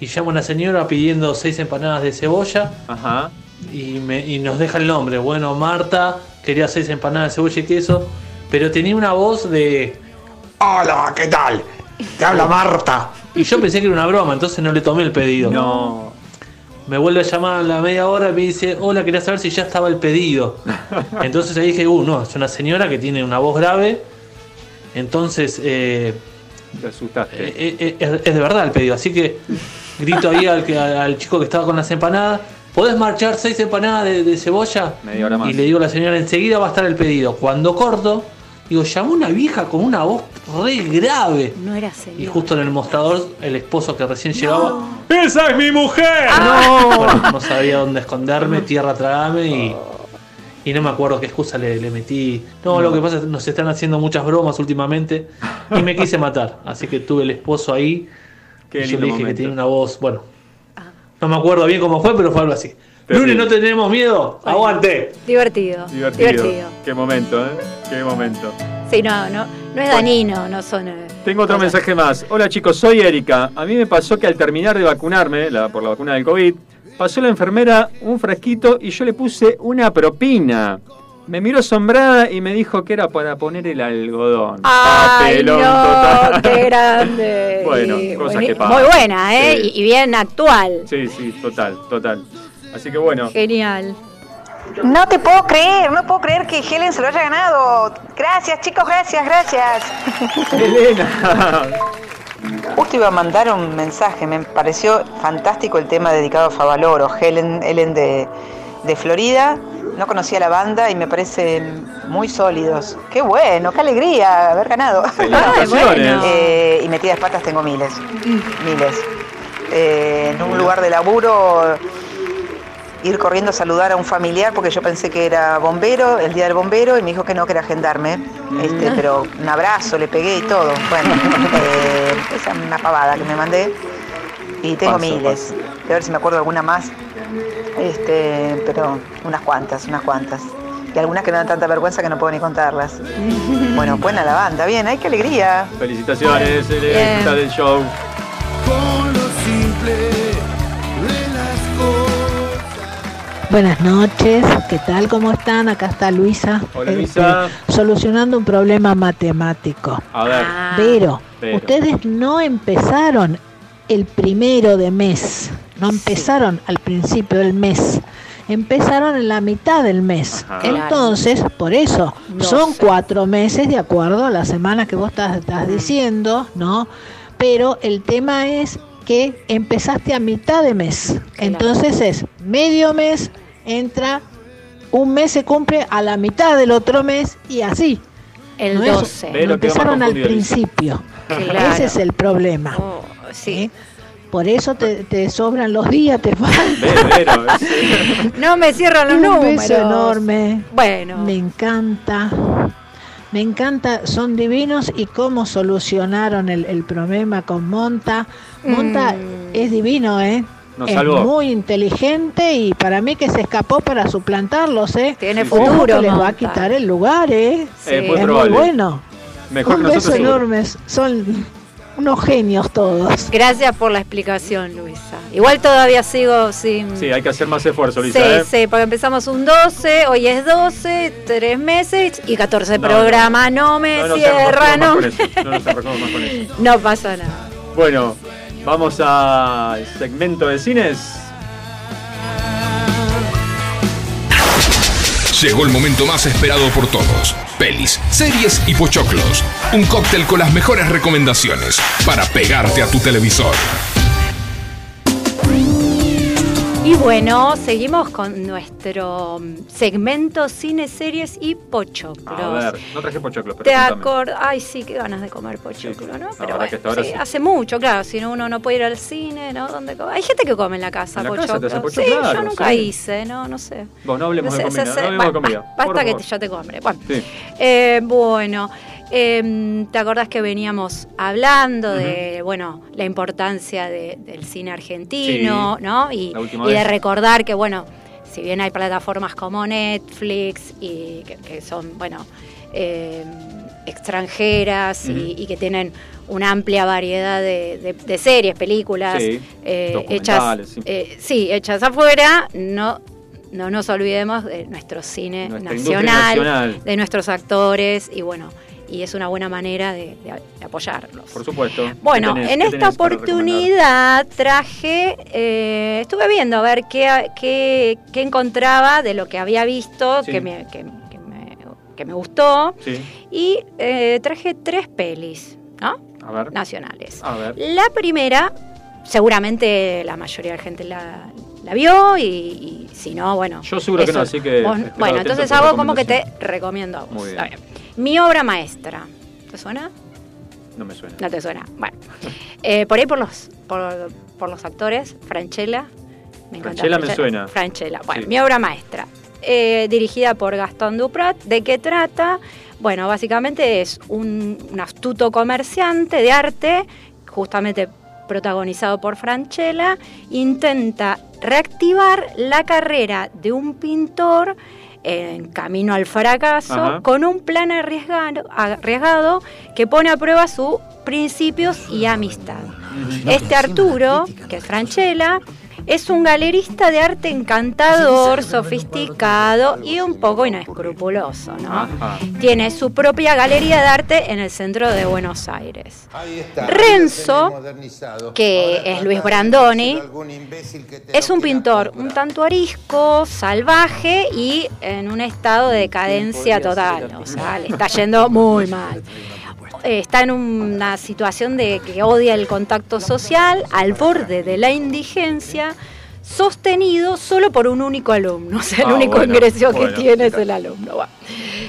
y llamo a una señora pidiendo seis empanadas de cebolla Ajá. y, me- y nos deja el nombre. Bueno, Marta quería seis empanadas de cebolla y queso, pero tenía una voz de... Hola, ¿qué tal? Te habla Marta. Y yo pensé que era una broma, entonces no le tomé el pedido. No. Me vuelve a llamar a la media hora y me dice, hola, quería saber si ya estaba el pedido. Entonces ahí dije, uh, no, es una señora que tiene una voz grave. Entonces, eh, Te asustaste. eh, eh, es, es de verdad el pedido. Así que grito ahí al, que- al chico que estaba con las empanadas, ¿podés marchar seis empanadas de, de cebolla? Media hora más. Y le digo a la señora, enseguida va a estar el pedido. Cuando corto, digo, llamó una vieja con una voz re grave. No era Y señor. justo en el mostrador, el esposo que recién llegaba. ¡Esa es mi mujer! Ah. Bueno, no sabía dónde esconderme, tierra tragame y. Y no me acuerdo qué excusa le, le metí. No, lo que pasa es que nos están haciendo muchas bromas últimamente. Y me quise matar. Así que tuve el esposo ahí. Qué y yo le dije que tenía una voz. Bueno. No me acuerdo bien cómo fue, pero fue algo así. Terrible. Lunes no tenemos miedo. Aguante. Divertido. Divertido. Qué momento, ¿eh? Qué momento. Sí, no, no, no es danino, no son. eh, Tengo otro cosas- mensaje más. Hola chicos, soy Erika. A mí me pasó que al terminar de vacunarme la- por la vacuna del COVID, pasó la enfermera un frasquito y yo le puse una propina. Me miró asombrada y me dijo que era para poner el algodón. ¡Ay, Papelón no! total. ¡Qué grande! Bueno, Y cosas que pasan. Muy buena, ¿eh? Sí. Y bien actual. Sí, sí, total, total. Así que bueno, Genial. No te puedo creer, no puedo creer que Helen se lo haya ganado. Gracias, chicos, gracias, gracias. Elena. Justo iba a mandar un mensaje, me pareció fantástico el tema dedicado a Favaloro, Helen, Helen de, de Florida. No conocía la banda y me parecen muy sólidos. Qué bueno, qué alegría haber ganado. Felicitaciones. Eh, y metidas patas tengo miles, miles. Eh, en un lugar de laburo, ir corriendo a saludar a un familiar porque yo pensé que era bombero, el día del bombero, y me dijo que no, que era gendarme. Este, pero un abrazo le pegué y todo. Bueno, eh, esa es una pavada que me mandé. Y tengo Paso, miles. A ver si me acuerdo alguna más. Este, pero unas cuantas, unas cuantas. Y algunas que me dan tanta vergüenza que no puedo ni contarlas. Bueno, buena la banda, bien, ay, qué alegría. felicitaciones, del show. Buenas noches, ¿qué tal? ¿Cómo están? Acá está Luisa. Hola, este, Luisa. solucionando un problema matemático. A ver. Ah, Pero, pero. ustedes no empezaron el primero de mes, no empezaron al principio del mes, empezaron en la mitad del mes. Ajá. Entonces, por eso, No son sé. cuatro meses de acuerdo a la semana que vos estás, estás diciendo, ¿no? Pero el tema es que empezaste a mitad de mes. Entonces es medio mes, entra, un mes se cumple a la mitad del otro mes y así. El No es- 12. Ve- no lo que va más empezaron al principio. Claro. Ese es el problema. Oh, sí. ¿sí? Por eso te, te sobran los días, te faltan. Es- No me cierran los Un números. beso enorme. Bueno. Me encanta. Me encanta, son divinos y cómo solucionaron el, el problema con Monta. Monta Mm. es divino, ¿eh? Nos es salvó. muy inteligente y para mí que se escapó para suplantarlos, ¿eh? Tiene Ojo futuro, que les va a quitar el lugar, ¿eh? Eh, muy es probable. muy bueno. Mejor Un que beso nosotros seguro. enorme. Son unos genios todos. Gracias por la explicación, Luisa. Igual todavía sigo sin... Sí, hay que hacer más esfuerzo, Sí, Luisa. ¿eh? sí, porque empezamos un 12, hoy es 12, tres meses y 14 No, programas, no, me No nos cierra, no, más con eso, no nos arrancamos más con eso. no pasa nada. Bueno, vamos al segmento de cines. Llegó el momento más esperado por todos. Pelis, series y pochoclos. Un cóctel con las mejores recomendaciones para pegarte a tu televisor. Y bueno, seguimos con nuestro mm, segmento cine, series y pochoclos. A ver, no traje pochoclo, pero Te acuerdas, ay sí, qué ganas de comer pochoclo, ¿no? Pero verdad que hasta bueno, ahora sí, sí. hace mucho, claro, si no uno no puede ir al cine, ¿no? ¿Dónde Hay gente que come en la casa ¿En la casa te pochoclo. hace pochoclo? Sí, Claro, yo nunca hice, no, no sé. Bueno, no hablemos No de comida, no de comida. Basta que yo te compré. Bueno, eh, bueno em, ¿te acordás que veníamos hablando de, bueno, la importancia de- del cine argentino, Sí, ¿no? Y, de recordar que, bueno, si bien hay plataformas como Netflix y que, que son, bueno, em, extranjeras y- que tienen una amplia variedad de, de- de series, películas, Sí, eh, hechas, sí. eh, sí, hechas afuera, no, no nos olvidemos de nuestro cine nacional. de nuestros actores y bueno, y es una buena manera de, de- de apoyarlos. Por supuesto. Bueno, ¿Qué tenés- en esta oportunidad traje, eh, estuve viendo a ver qué, qué, qué encontraba de lo que había visto, Sí. que, me, que, que me, que me gustó, Sí, y eh, traje tres pelis, ¿no? a ver. Nacionales. A ver. La primera, seguramente la mayoría de la gente la, la vio y, y si no, bueno. Yo seguro que no, así que vos- bueno, entonces hago como que te recomiendo a vos. Muy bien. Mi obra maestra. ¿Te suena? No me suena. No te suena. Bueno. Eh, por ahí por los, por, por los actores, Franchella. Me encanta. Franchella me suena. Franchella. Bueno, Sí. mi obra maestra. Eh, dirigida por Gastón Duprat. ¿De qué trata? Bueno, básicamente es un, un astuto comerciante de arte, justamente protagonizado por Franchella, intenta reactivar la carrera de un pintor en camino al fracaso Ajá. con un plan arriesgado, arriesgado que pone a prueba sus principios y amistad. Este Arturo, que es Franchella, es un galerista de arte encantador, sofisticado y un poco inescrupuloso, ¿no? Tiene su propia galería de arte en el centro de Buenos Aires. Renzo, que es Luis Brandoni, es un pintor un tanto arisco, salvaje y en un estado de decadencia total. O sea, le está yendo muy mal. Eh, Está en una situación de que odia el contacto social, al borde de la indigencia, sostenido solo por un único alumno. O sea, el Ah, único bueno, ingreso que bueno. tiene es el alumno. Va.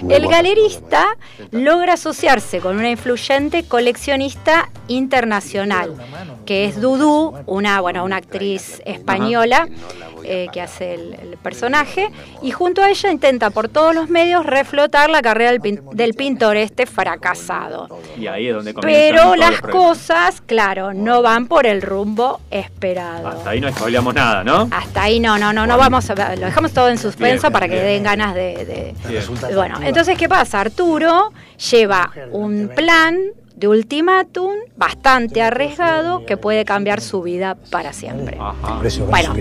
El galerista logra asociarse con una influyente coleccionista internacional, que es Dudu, una, bueno, una actriz española eh, que hace el, el personaje, y junto a ella intenta por todos los medios reflotar la carrera del, pin- del pintor este fracasado. Y ahí es donde Pero las cosas, claro, no van por el rumbo esperado. Hasta ahí no spoileamos nada, ¿no? Hasta ahí no, no, no, no vamos a lo dejamos todo en suspenso Bien, para que bien. den ganas de, de- bueno, entonces ¿qué pasa? Arturo lleva un plan de ultimátum bastante arriesgado que puede cambiar su vida para siempre. Ajá. Bueno,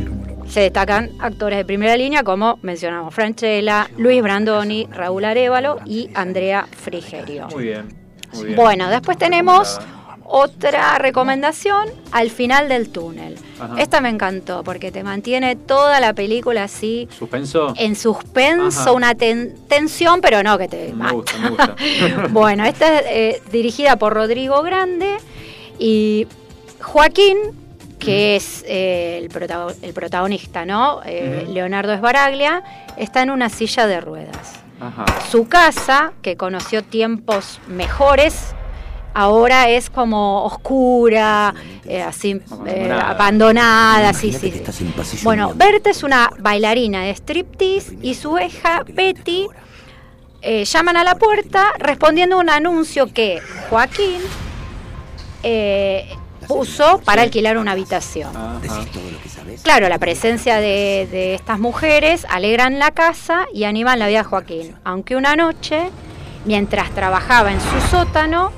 se destacan actores de primera línea como mencionamos Franchella, Luis Brandoni, Raúl Arevalo y Andrea Frigerio. Muy bien. Muy bien. Bueno, después tenemos otra recomendación al final del túnel. Ajá. Esta me encantó porque te mantiene toda la película así ¿Suspenso? en suspenso, Ajá. una ten- tensión, pero no que te Me mata. gusta, me gusta. bueno, esta es eh, dirigida por Rodrigo Grande y Joaquín, que es eh, el, protago- el protagonista, ¿no? Eh. Leonardo Esbaraglia, está en una silla de ruedas. Ajá. Su casa, que conoció tiempos mejores, ahora es como oscura, eh, así eh, Abandonada. abandonada, sí, sí. sí. Bueno, Berta es una bailarina de striptease y su hija Betty eh, llaman a la puerta respondiendo a un anuncio que Joaquín eh, puso para alquilar una habitación. Claro, la presencia de, de estas mujeres alegran la casa y animan la vida de Joaquín. Aunque una noche, mientras trabajaba en su sótano,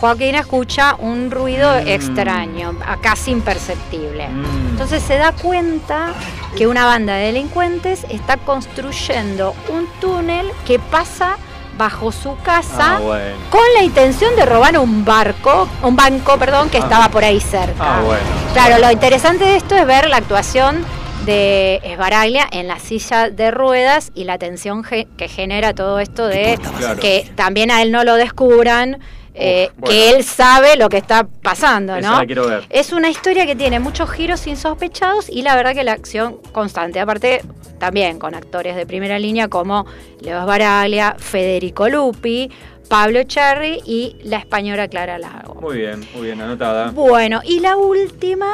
Joaquín escucha un ruido extraño, a- casi imperceptible. Entonces se da cuenta que una banda de delincuentes está construyendo un túnel que pasa bajo su casa Ah, bueno. con la intención de robar un barco, un banco, perdón, que Ah. estaba por ahí cerca. Ah, bueno. Claro, lo interesante de esto es ver la actuación de Esbaraglia en la silla de ruedas y la tensión ge- que genera todo esto de Claro. que también a él no lo descubran, eh, bueno. que él sabe lo que está pasando, ¿no? la quiero ver. Es una historia que tiene muchos giros insospechados y la verdad que la acción constante. Aparte, también con actores de primera línea como Leo Baraglia, Federico Lupi, Pablo Cherry y la española Clara Lago. Muy bien, muy bien, anotada. Bueno, y la última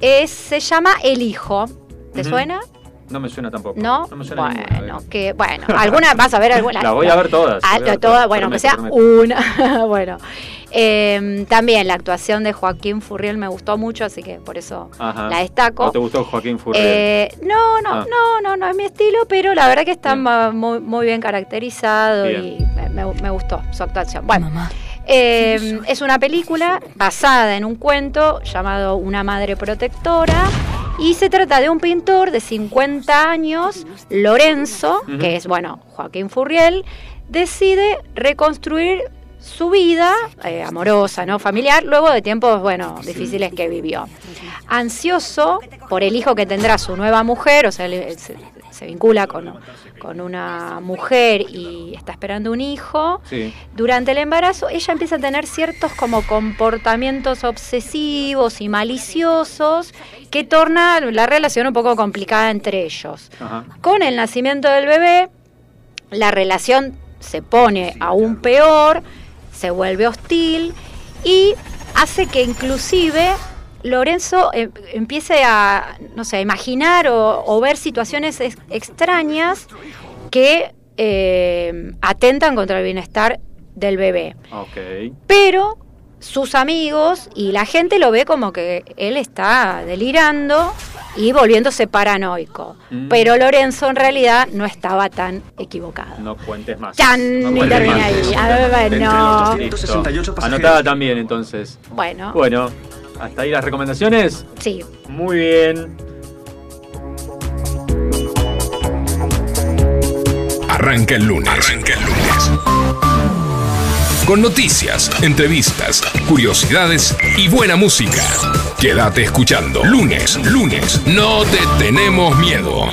es, se llama El Hijo. ¿Te Ujú. suena? No me suena tampoco. ¿No? No me suena ninguna, bueno, que bueno, alguna vas a ver alguna. La voy a ver todas, Ah, a ver todas, todas, bueno, aunque sea prometo, una. bueno. Eh, también la actuación de Joaquín Furriel me gustó mucho, así que por eso Ajá. la destaco. ¿No te gustó Joaquín Furriel? Eh, no, no, Ah. no, no, no es mi estilo, pero la verdad que está muy, muy bien caracterizado Bien. y me, me- me gustó su actuación. Bueno, eh, es una película basada en un cuento llamado Una madre protectora y se trata de un pintor de 50 años, Lorenzo, que es, bueno, Joaquín Furriel, decide reconstruir su vida eh, amorosa, ¿no? familiar, luego de tiempos, bueno, difíciles que vivió. Ansioso por el hijo que tendrá su nueva mujer, o sea, él- él se, se vincula con, con una mujer y está esperando un hijo. Sí. Durante el embarazo, ella empieza a tener ciertos como comportamientos obsesivos y maliciosos que torna la relación un poco complicada entre ellos. Ajá. Con el nacimiento del bebé, la relación se pone aún peor, se vuelve hostil y hace que inclusive Lorenzo eh, empiece a, no sé, a imaginar o, o ver situaciones ex- extrañas que eh, atentan contra el bienestar del bebé. Ok. Pero sus amigos y la gente lo ve como que él está delirando y volviéndose paranoico. Mm. Pero Lorenzo en realidad no estaba tan equivocado. No cuentes más. Chan, No y cuentes termina más. ahí. A ver. Listo. Anotada también, entonces. Bueno, Bueno, hasta ahí las recomendaciones. sí. Muy bien. Arranca el lunes. Arranca el lunes. Con noticias, entrevistas, curiosidades y buena música. Quédate escuchando. Lunes, lunes. No te tenemos miedo.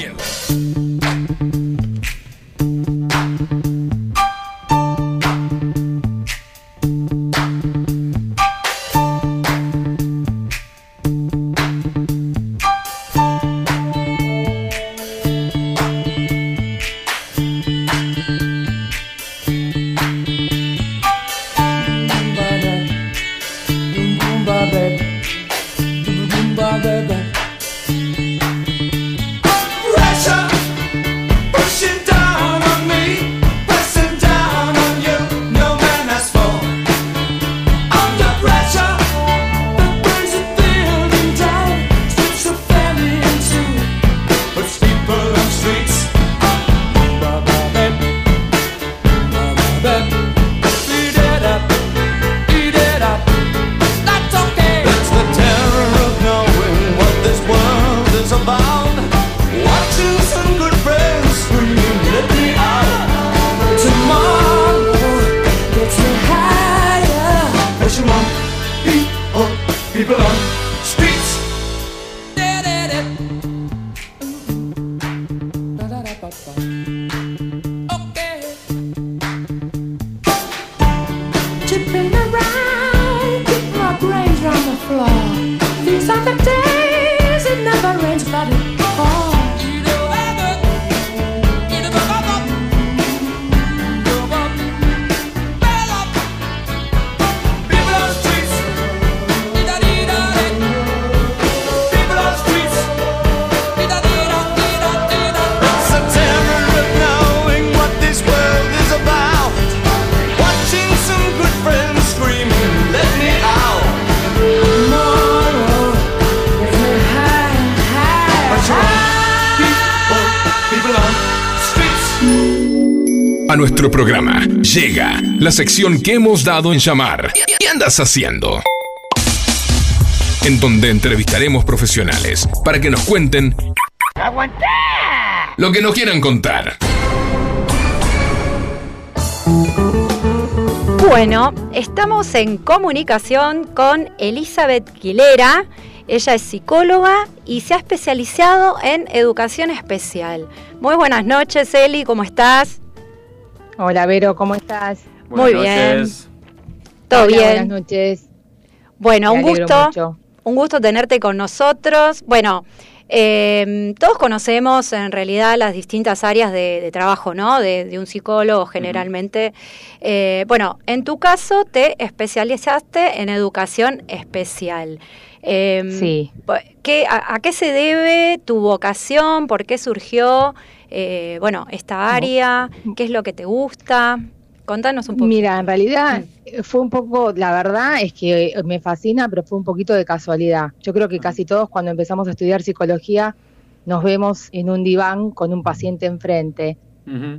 La sección que hemos dado en llamar ¿Qué andas haciendo? En donde entrevistaremos profesionales para que nos cuenten lo que nos quieran contar. Bueno, estamos en comunicación con Elizabeth Quilera. Ella es psicóloga y se ha especializado en educación especial. Muy buenas noches, Eli, ¿cómo estás? Hola, Vero, ¿cómo estás? Muy bien. Todo Hola, bien. Buenas noches. Bueno, Me un gusto, mucho. un gusto tenerte con nosotros. Bueno, eh, todos conocemos en realidad las distintas áreas de, de trabajo, ¿no? De, de un psicólogo generalmente. Eh, bueno, en tu caso te especializaste en educación especial. Eh, Sí. ¿qué, a, a qué se debe tu vocación? ¿Por qué surgió, eh, bueno, esta área? ¿Qué es lo que te gusta? Contanos un poco. Mira, en realidad eh, fue un poco, la verdad es que me fascina, pero fue un poquito de casualidad. Yo creo que casi todos cuando empezamos a estudiar psicología nos vemos en un diván con un paciente enfrente.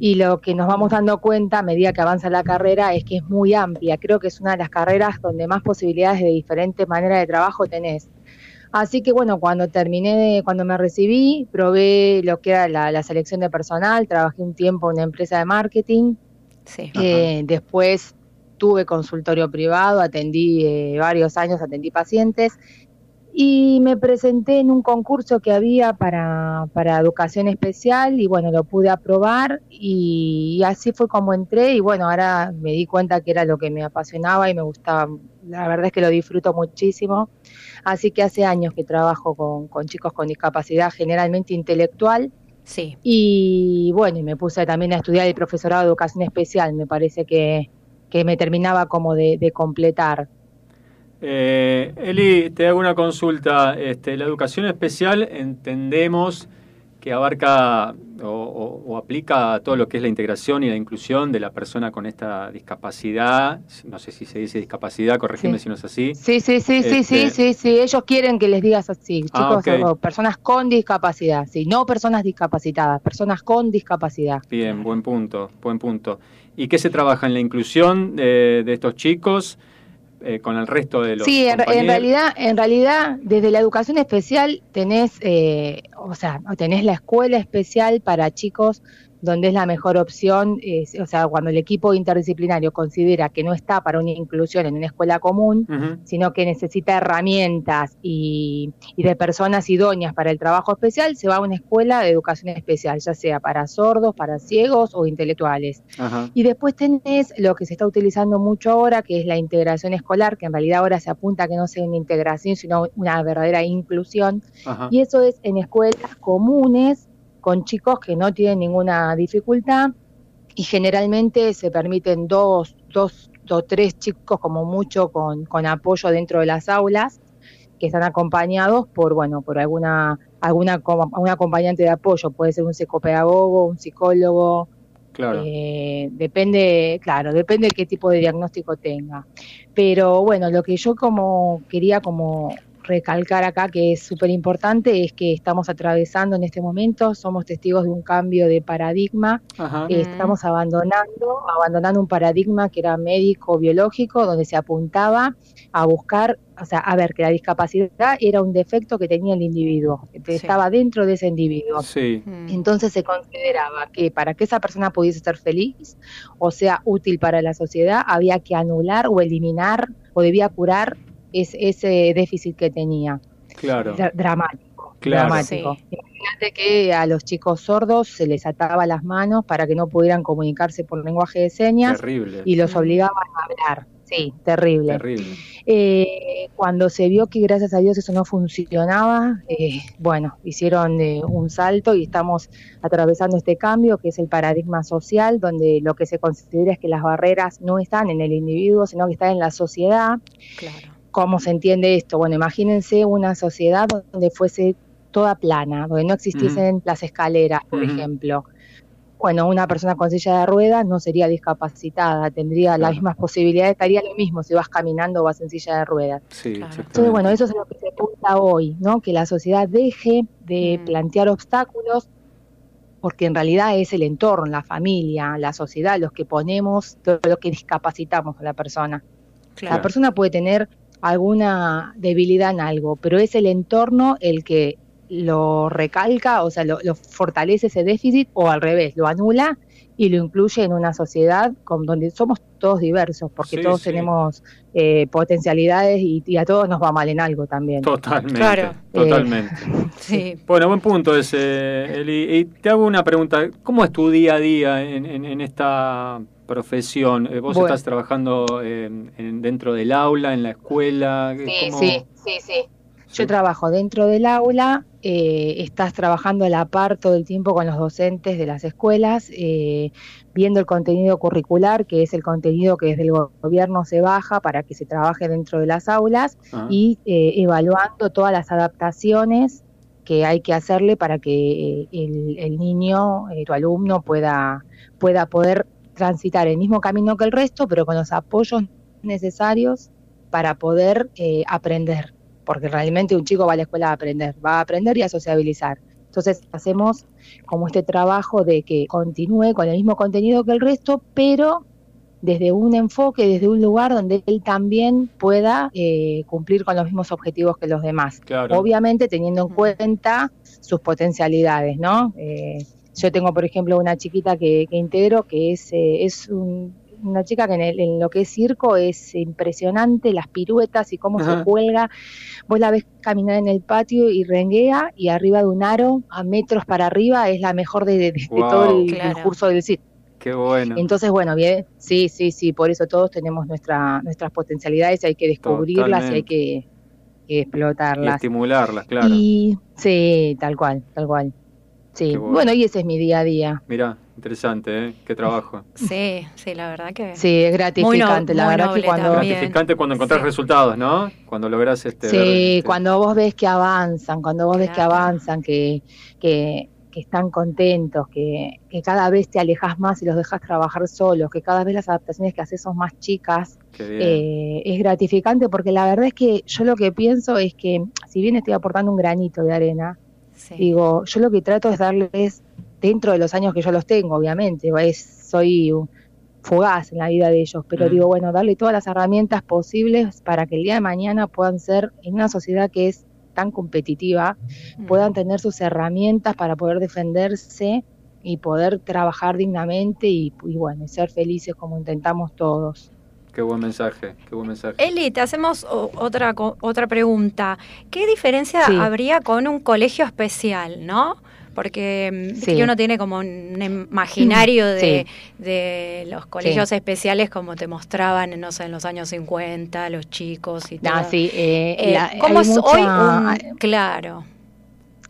Y lo que nos vamos dando cuenta a medida que avanza la carrera es que es muy amplia. Creo que es una de las carreras donde más posibilidades de diferentes maneras de trabajo tenés. Así que bueno, cuando terminé, de, cuando me recibí, probé lo que era la, la selección de personal, trabajé un tiempo en una empresa de marketing. Eh, después tuve consultorio privado, atendí eh, varios años, atendí pacientes y me presenté en un concurso que había para, para educación especial y bueno, lo pude aprobar y, y así fue como entré y bueno, ahora me di cuenta que era lo que me apasionaba y me gustaba, la verdad es que lo disfruto muchísimo, así que hace años que trabajo con, con chicos con discapacidad generalmente intelectual. Sí. Y bueno, y me puse también a estudiar el profesorado de educación especial, me parece que, que me terminaba como de, de completar. Eh, Eli, te hago una consulta. Este, la educación especial entendemos que abarca o, o- o aplica a todo lo que es la integración y la inclusión de la persona con esta discapacidad. No sé si se dice discapacidad, corregime Sí. si no es así. Sí, sí, sí, sí, sí, Este, sí, sí, ellos quieren que les digas así, Ah, chicos, o personas con discapacidad, sí, no personas discapacitadas, personas con discapacidad. Bien, buen punto, buen punto. ¿Y qué se trabaja en la inclusión de, de estos chicos eh, con el resto de los Sí, en, realidad, en realidad, desde la educación especial tenés, eh, o sea, tenés la escuela especial para chicos donde es la mejor opción, eh, o sea, cuando el equipo interdisciplinario considera que no está para una inclusión en una escuela común, sino que necesita herramientas y, y de personas idóneas para el trabajo especial, se va a una escuela de educación especial, ya sea para sordos, para ciegos o intelectuales. Y después tenés lo que se está utilizando mucho ahora, que es la integración escolar, que en realidad ahora se apunta a que no sea una integración, sino una verdadera inclusión. Y eso es en escuelas comunes, con chicos que no tienen ninguna dificultad, y generalmente se permiten dos, dos o tres chicos como mucho con, con apoyo dentro de las aulas, que están acompañados por, bueno, por alguna, alguna, un acompañante de apoyo, puede ser un psicopedagogo, un psicólogo, Claro. eh, depende, claro, depende de qué tipo de diagnóstico tenga. Pero bueno, lo que yo como quería como recalcar acá que es súper importante es que estamos atravesando en este momento, somos testigos de un cambio de paradigma, eh, estamos abandonando, abandonando un paradigma que era médico biológico, donde se apuntaba a buscar, o sea, a ver que la discapacidad era un defecto que tenía el individuo, que estaba dentro de ese individuo. Sí. Entonces se consideraba que para que esa persona pudiese ser feliz o sea útil para la sociedad, había que anular o eliminar o debía curar es- ese déficit que tenía. Claro. Dra- dramático. Claro. dramático. Imagínate que a los chicos sordos se les ataba las manos para que no pudieran comunicarse por lenguaje de señas Terrible. y los obligaban a hablar. Sí, terrible. Terrible. Eh, cuando se vio que gracias a Dios eso no funcionaba, eh, bueno, hicieron eh, un salto y estamos atravesando este cambio que es el paradigma social, donde lo que se considera es que las barreras no están en el individuo, sino que están en la sociedad. ¿Cómo se entiende esto? Bueno, imagínense una sociedad donde fuese toda plana, donde no existiesen las escaleras, por ejemplo. Bueno, una persona con silla de ruedas no sería discapacitada, tendría las mismas posibilidades, estaría lo mismo si vas caminando o vas en silla de ruedas. Sí. Entonces, bueno, eso es lo que se apunta hoy, ¿no? Que la sociedad deje de plantear obstáculos porque en realidad es el entorno, la familia, la sociedad, los que ponemos, todo lo que discapacitamos a la persona. La persona puede tener alguna debilidad en algo, pero es el entorno el que lo recalca, o sea, lo, lo fortalece ese déficit o al revés, lo anula y lo incluye en una sociedad con, donde somos todos diversos, porque Sí, todos sí. tenemos eh, potencialidades y, y a todos nos va mal en algo también. Totalmente. Claro. Totalmente. Sí. Bueno, buen punto ese, Eli. Y te hago una pregunta. ¿Cómo es tu día a día en, en- en esta profesión? Eh, ¿Vos Bueno. estás trabajando eh, en- dentro del aula, en la escuela? Sí, ¿Cómo- sí, sí, sí. Yo trabajo dentro del aula, eh, estás trabajando a la par todo el tiempo con los docentes de las escuelas, eh, viendo el contenido curricular, que es el contenido que desde el go- gobierno se baja para que se trabaje dentro de las aulas, Ah. y eh, evaluando todas las adaptaciones que hay que hacerle para que el, el niño, tu alumno, pueda, pueda poder transitar el mismo camino que el resto, pero con los apoyos necesarios para poder eh, aprender, porque realmente un chico va a la escuela a aprender, va a aprender y a sociabilizar. Entonces hacemos como este trabajo de que continúe con el mismo contenido que el resto, pero desde un enfoque, desde un lugar donde él también pueda eh, cumplir con los mismos objetivos que los demás. Claro. Obviamente teniendo en cuenta sus potencialidades, ¿no? Eh, yo tengo, por ejemplo, una chiquita que, que integro que es, eh, es un- una chica que en, el- en lo que es circo es impresionante, las piruetas y cómo Ajá. se cuelga. Vos la ves caminar en el patio y renguea y arriba de un aro, a metros para arriba, es la mejor de, de- de Wow. todo el, curso del circo. Qué bueno. Entonces, bueno, bien, sí, sí, sí, por eso todos tenemos nuestra, nuestras potencialidades, hay que descubrirlas y hay que, que Y explotarlas. estimularlas, claro. Y sí, tal cual, tal cual. Sí, bueno. bueno. y ese es mi día a día. Mirá, interesante, ¿eh? Qué trabajo. Sí, sí, la verdad que. Sí, es gratificante, la muy verdad que cuando... también. Gratificante cuando encontrás resultados, ¿no? Cuando lográs este. ver, Sí, este, cuando vos ves que avanzan, cuando vos ves que avanzan, que, que, que están contentos, que, que cada vez te alejas más y los dejas trabajar solos, que cada vez las adaptaciones que haces son más chicas, Qué bien. eh, es gratificante porque la verdad es que yo lo que pienso es que si bien estoy aportando un granito de arena, digo, yo lo que trato es darles, dentro de los años que yo los tengo, obviamente, es, soy fugaz en la vida de ellos, pero Mm. digo, bueno, darle todas las herramientas posibles para que el día de mañana puedan ser, en una sociedad que es tan competitiva, puedan tener sus herramientas para poder defenderse y poder trabajar dignamente y, y bueno, y ser felices como intentamos todos. Qué buen mensaje, qué buen mensaje. Eli, te hacemos otra, co- otra pregunta. ¿Qué diferencia Sí. habría con un colegio especial, no? Porque mm, Sí. uno tiene como un imaginario de, Sí. de los colegios Sí. especiales como te mostraban, no sé, en los años 50, los chicos y todo. Ah, sí, eh, Eh, la- ¿Cómo es mucha- hoy un... Claro.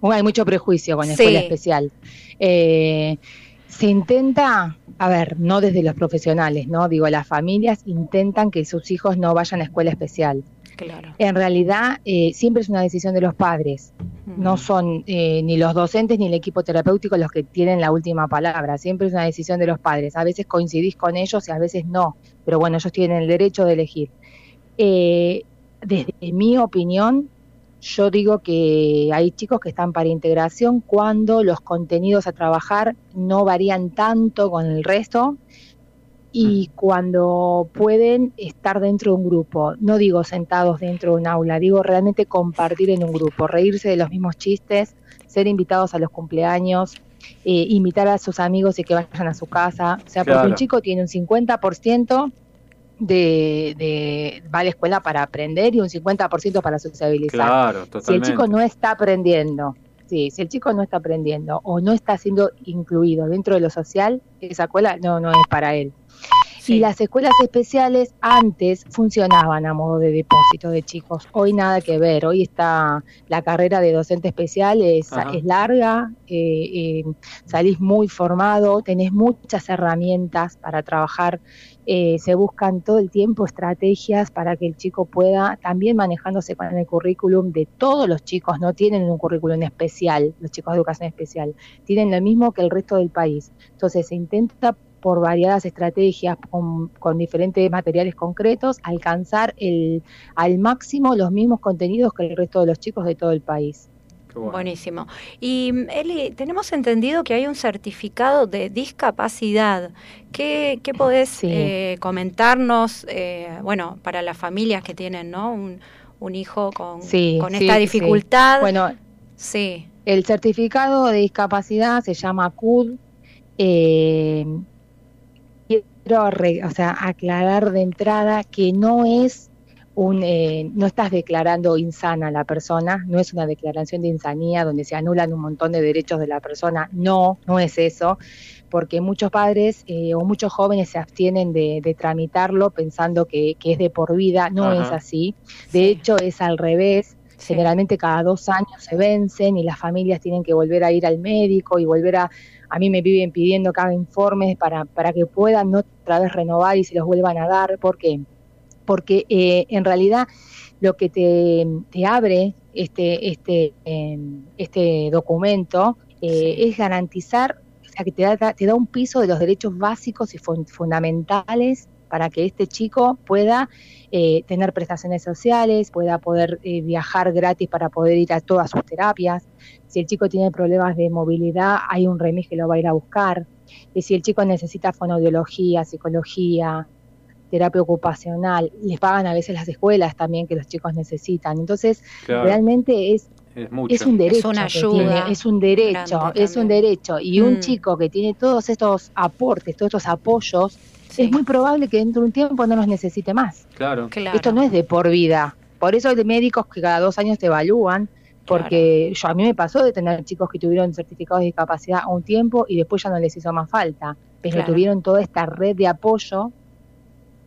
Hay mucho prejuicio con la escuela especial. Eh, se intenta, a ver, no desde los profesionales, ¿no? Digo, las familias intentan que sus hijos no vayan a escuela especial. Claro. En realidad, eh, siempre es una decisión de los padres. No son eh, ni los docentes ni el equipo terapéutico los que tienen la última palabra. Siempre es una decisión de los padres. A veces coincidís con ellos y a veces no. Pero bueno, ellos tienen el derecho de elegir. Eh, desde mi opinión, yo digo que hay chicos que están para integración cuando los contenidos a trabajar no varían tanto con el resto y cuando pueden estar dentro de un grupo. No digo sentados dentro de un aula, digo realmente compartir en un grupo, reírse de los mismos chistes, ser invitados a los cumpleaños, eh, invitar a sus amigos y que vayan a su casa. O sea, porque un chico tiene un 50% de, de va a la escuela para aprender y un 50% para sociabilizar. Claro, Si el chico no está aprendiendo, sí, si el chico no está aprendiendo o no está siendo incluido dentro de lo social, esa escuela no, no es para él. Y las escuelas especiales antes funcionaban a modo de depósito de chicos. Hoy nada que ver. Hoy está la carrera de docente especial es, es larga, eh, eh, salís muy formado, tenés muchas herramientas para trabajar. eh, se buscan todo el tiempo estrategias para que el chico pueda, también manejándose con el currículum de todos los chicos, no tienen un currículum especial, los chicos de educación especial, tienen lo mismo que el resto del país. Entonces se intenta por variadas estrategias, con, con diferentes materiales concretos, alcanzar el, al máximo los mismos contenidos que el resto de los chicos de todo el país. Buenísimo. Y Eli, tenemos entendido que hay un certificado de discapacidad. ¿Qué, qué podés eh, comentarnos, eh, bueno, para las familias que tienen ¿no? un, un hijo con, Sí, con sí, esta sí. dificultad? Bueno, sí. El certificado de discapacidad se llama CUD. eh, quiero re- o sea, aclarar de entrada que no es un, eh, no estás declarando insana a la persona, no es una declaración de insanía donde se anulan un montón de derechos de la persona, no, no es eso, porque muchos padres eh, o muchos jóvenes se abstienen de, de tramitarlo pensando que, que es de por vida, no Ajá. es así, de hecho es al revés, generalmente cada dos años se vencen y las familias tienen que volver a ir al médico y volver a, a mí me viven pidiendo cada informe para, para que puedan otra vez renovar y se los vuelvan a dar, ¿por qué? Porque eh, en realidad lo que te, te abre este, este, eh, este documento eh, es garantizar, o sea, que te da, te da un piso de los derechos básicos y fun- fundamentales para que este chico pueda eh, tener prestaciones sociales, pueda poder eh, viajar gratis para poder ir a todas sus terapias. Si el chico tiene problemas de movilidad, hay un remis que lo va a ir a buscar. Y si el chico necesita fonoaudiología, psicología, terapia ocupacional, les pagan a veces las escuelas también que los chicos necesitan. Entonces, Claro. realmente es Es mucho. es un derecho, Es una ayuda tiene, es un derecho, es un derecho. Y un Mm. chico que tiene todos estos aportes, todos estos apoyos, es muy probable que dentro de un tiempo no los necesite más. Claro. Esto no es de por vida. Por eso hay médicos que cada dos años te evalúan, porque yo a mí me pasó de tener chicos que tuvieron certificados de discapacidad a un tiempo y después ya no les hizo más falta, pero Claro. tuvieron toda esta red de apoyo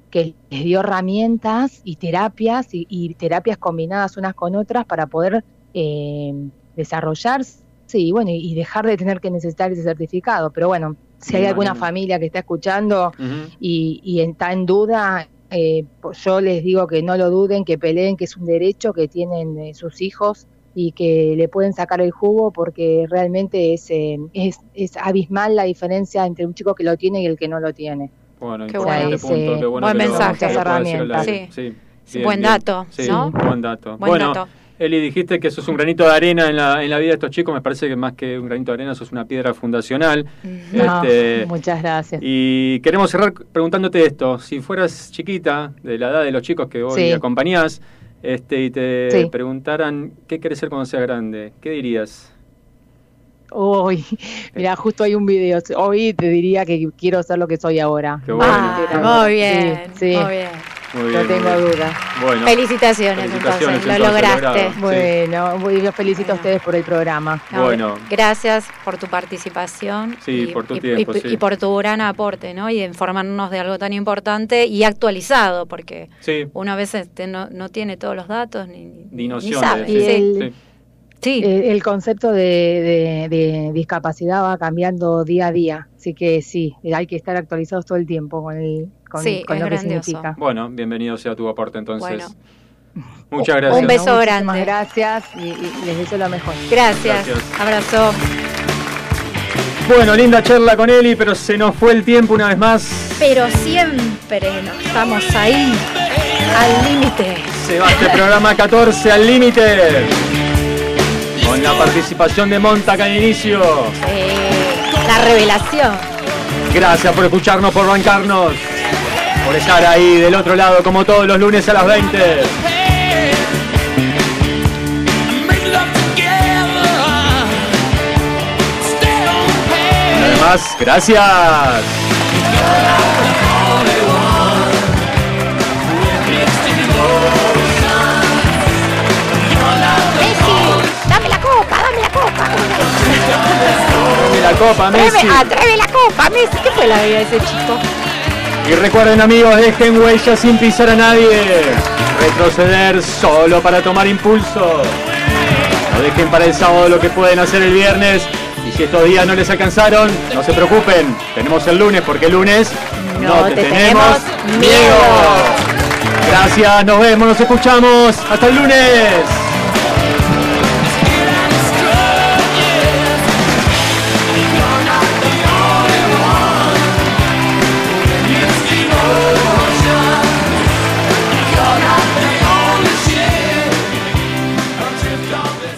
que les dio herramientas y terapias y, y terapias combinadas unas con otras para poder eh, desarrollarse y bueno y dejar de tener que necesitar ese certificado. Pero bueno, si hay alguna familia que está escuchando y, y está en duda, eh, pues yo les digo que no lo duden, que peleen, que es un derecho que tienen eh, sus hijos y que le pueden sacar el jugo porque realmente es, eh, es, es abismal la diferencia entre un chico que lo tiene y el que no lo tiene. Bueno, Qué importante bueno. punto, Ese- qué bueno buen mensaje. lo. Sí. Un buen dato, Sí, ¿no? buen dato. Buen bueno, dato. Eli, dijiste que eso es un granito de arena en la, en la vida de estos chicos. Me parece que más que un granito de arena, eso es una piedra fundacional. No, Este, muchas gracias. y queremos cerrar preguntándote esto. Si fueras chiquita, de la edad de los chicos que hoy Sí. acompañás, este, y te Sí. preguntaran qué querés ser cuando seas grande, ¿qué dirías? Uy, mira, justo hay un video. Hoy te diría que quiero ser lo que soy ahora. Qué bueno. Ah, muy bien, Sí, sí. muy bien. Muy no tengo muy bien. duda. Bueno, Felicitaciones, felicitaciones, entonces, lo entonces, lograste. Sí. Bueno, muy- los felicito a ustedes por el programa. No, Bueno. Gracias por tu participación. Sí, por tu tiempo, y, sí. y por tu gran aporte, ¿no? Y de informarnos de algo tan importante y actualizado, porque Sí. uno a veces te- no, no tiene todos los datos ni, ni, sabe. Y Sí. el, el, el concepto de, de- de discapacidad va cambiando día a día, así que sí, hay que estar actualizados todo el tiempo con, el, con, Sí, con lo que grandioso. significa. Bueno, bienvenido sea tu aporte entonces. Bueno. Muchas gracias. Un beso Muchísimas grande. gracias y, y les deseo lo mejor. Gracias. Gracias. Abrazo. Bueno, linda charla con Eli, pero se nos fue el tiempo una vez más. Pero siempre nos estamos ahí, al límite. Se va este programa 14 al límite. Con la participación de Montaca al inicio. Eh, la revelación. Gracias por escucharnos, por bancarnos. Por estar ahí del otro lado como todos los lunes a las 20. Una vez más, gracias. Messi, dame la copa, dame la copa. Dame la copa, Messi. Tráeme, ah, tráeme la copa, Messi. ¿Qué fue la vida de ese chico? Y recuerden amigos, dejen huella sin pisar a nadie. Retroceder solo para tomar impulso. No dejen para el sábado lo que pueden hacer el viernes. Y si estos días no les alcanzaron, no se preocupen. Tenemos el lunes porque el lunes No te tenemos miedo. Gracias, nos vemos, nos escuchamos. Hasta el lunes.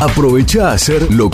Aprovecha a hacer lo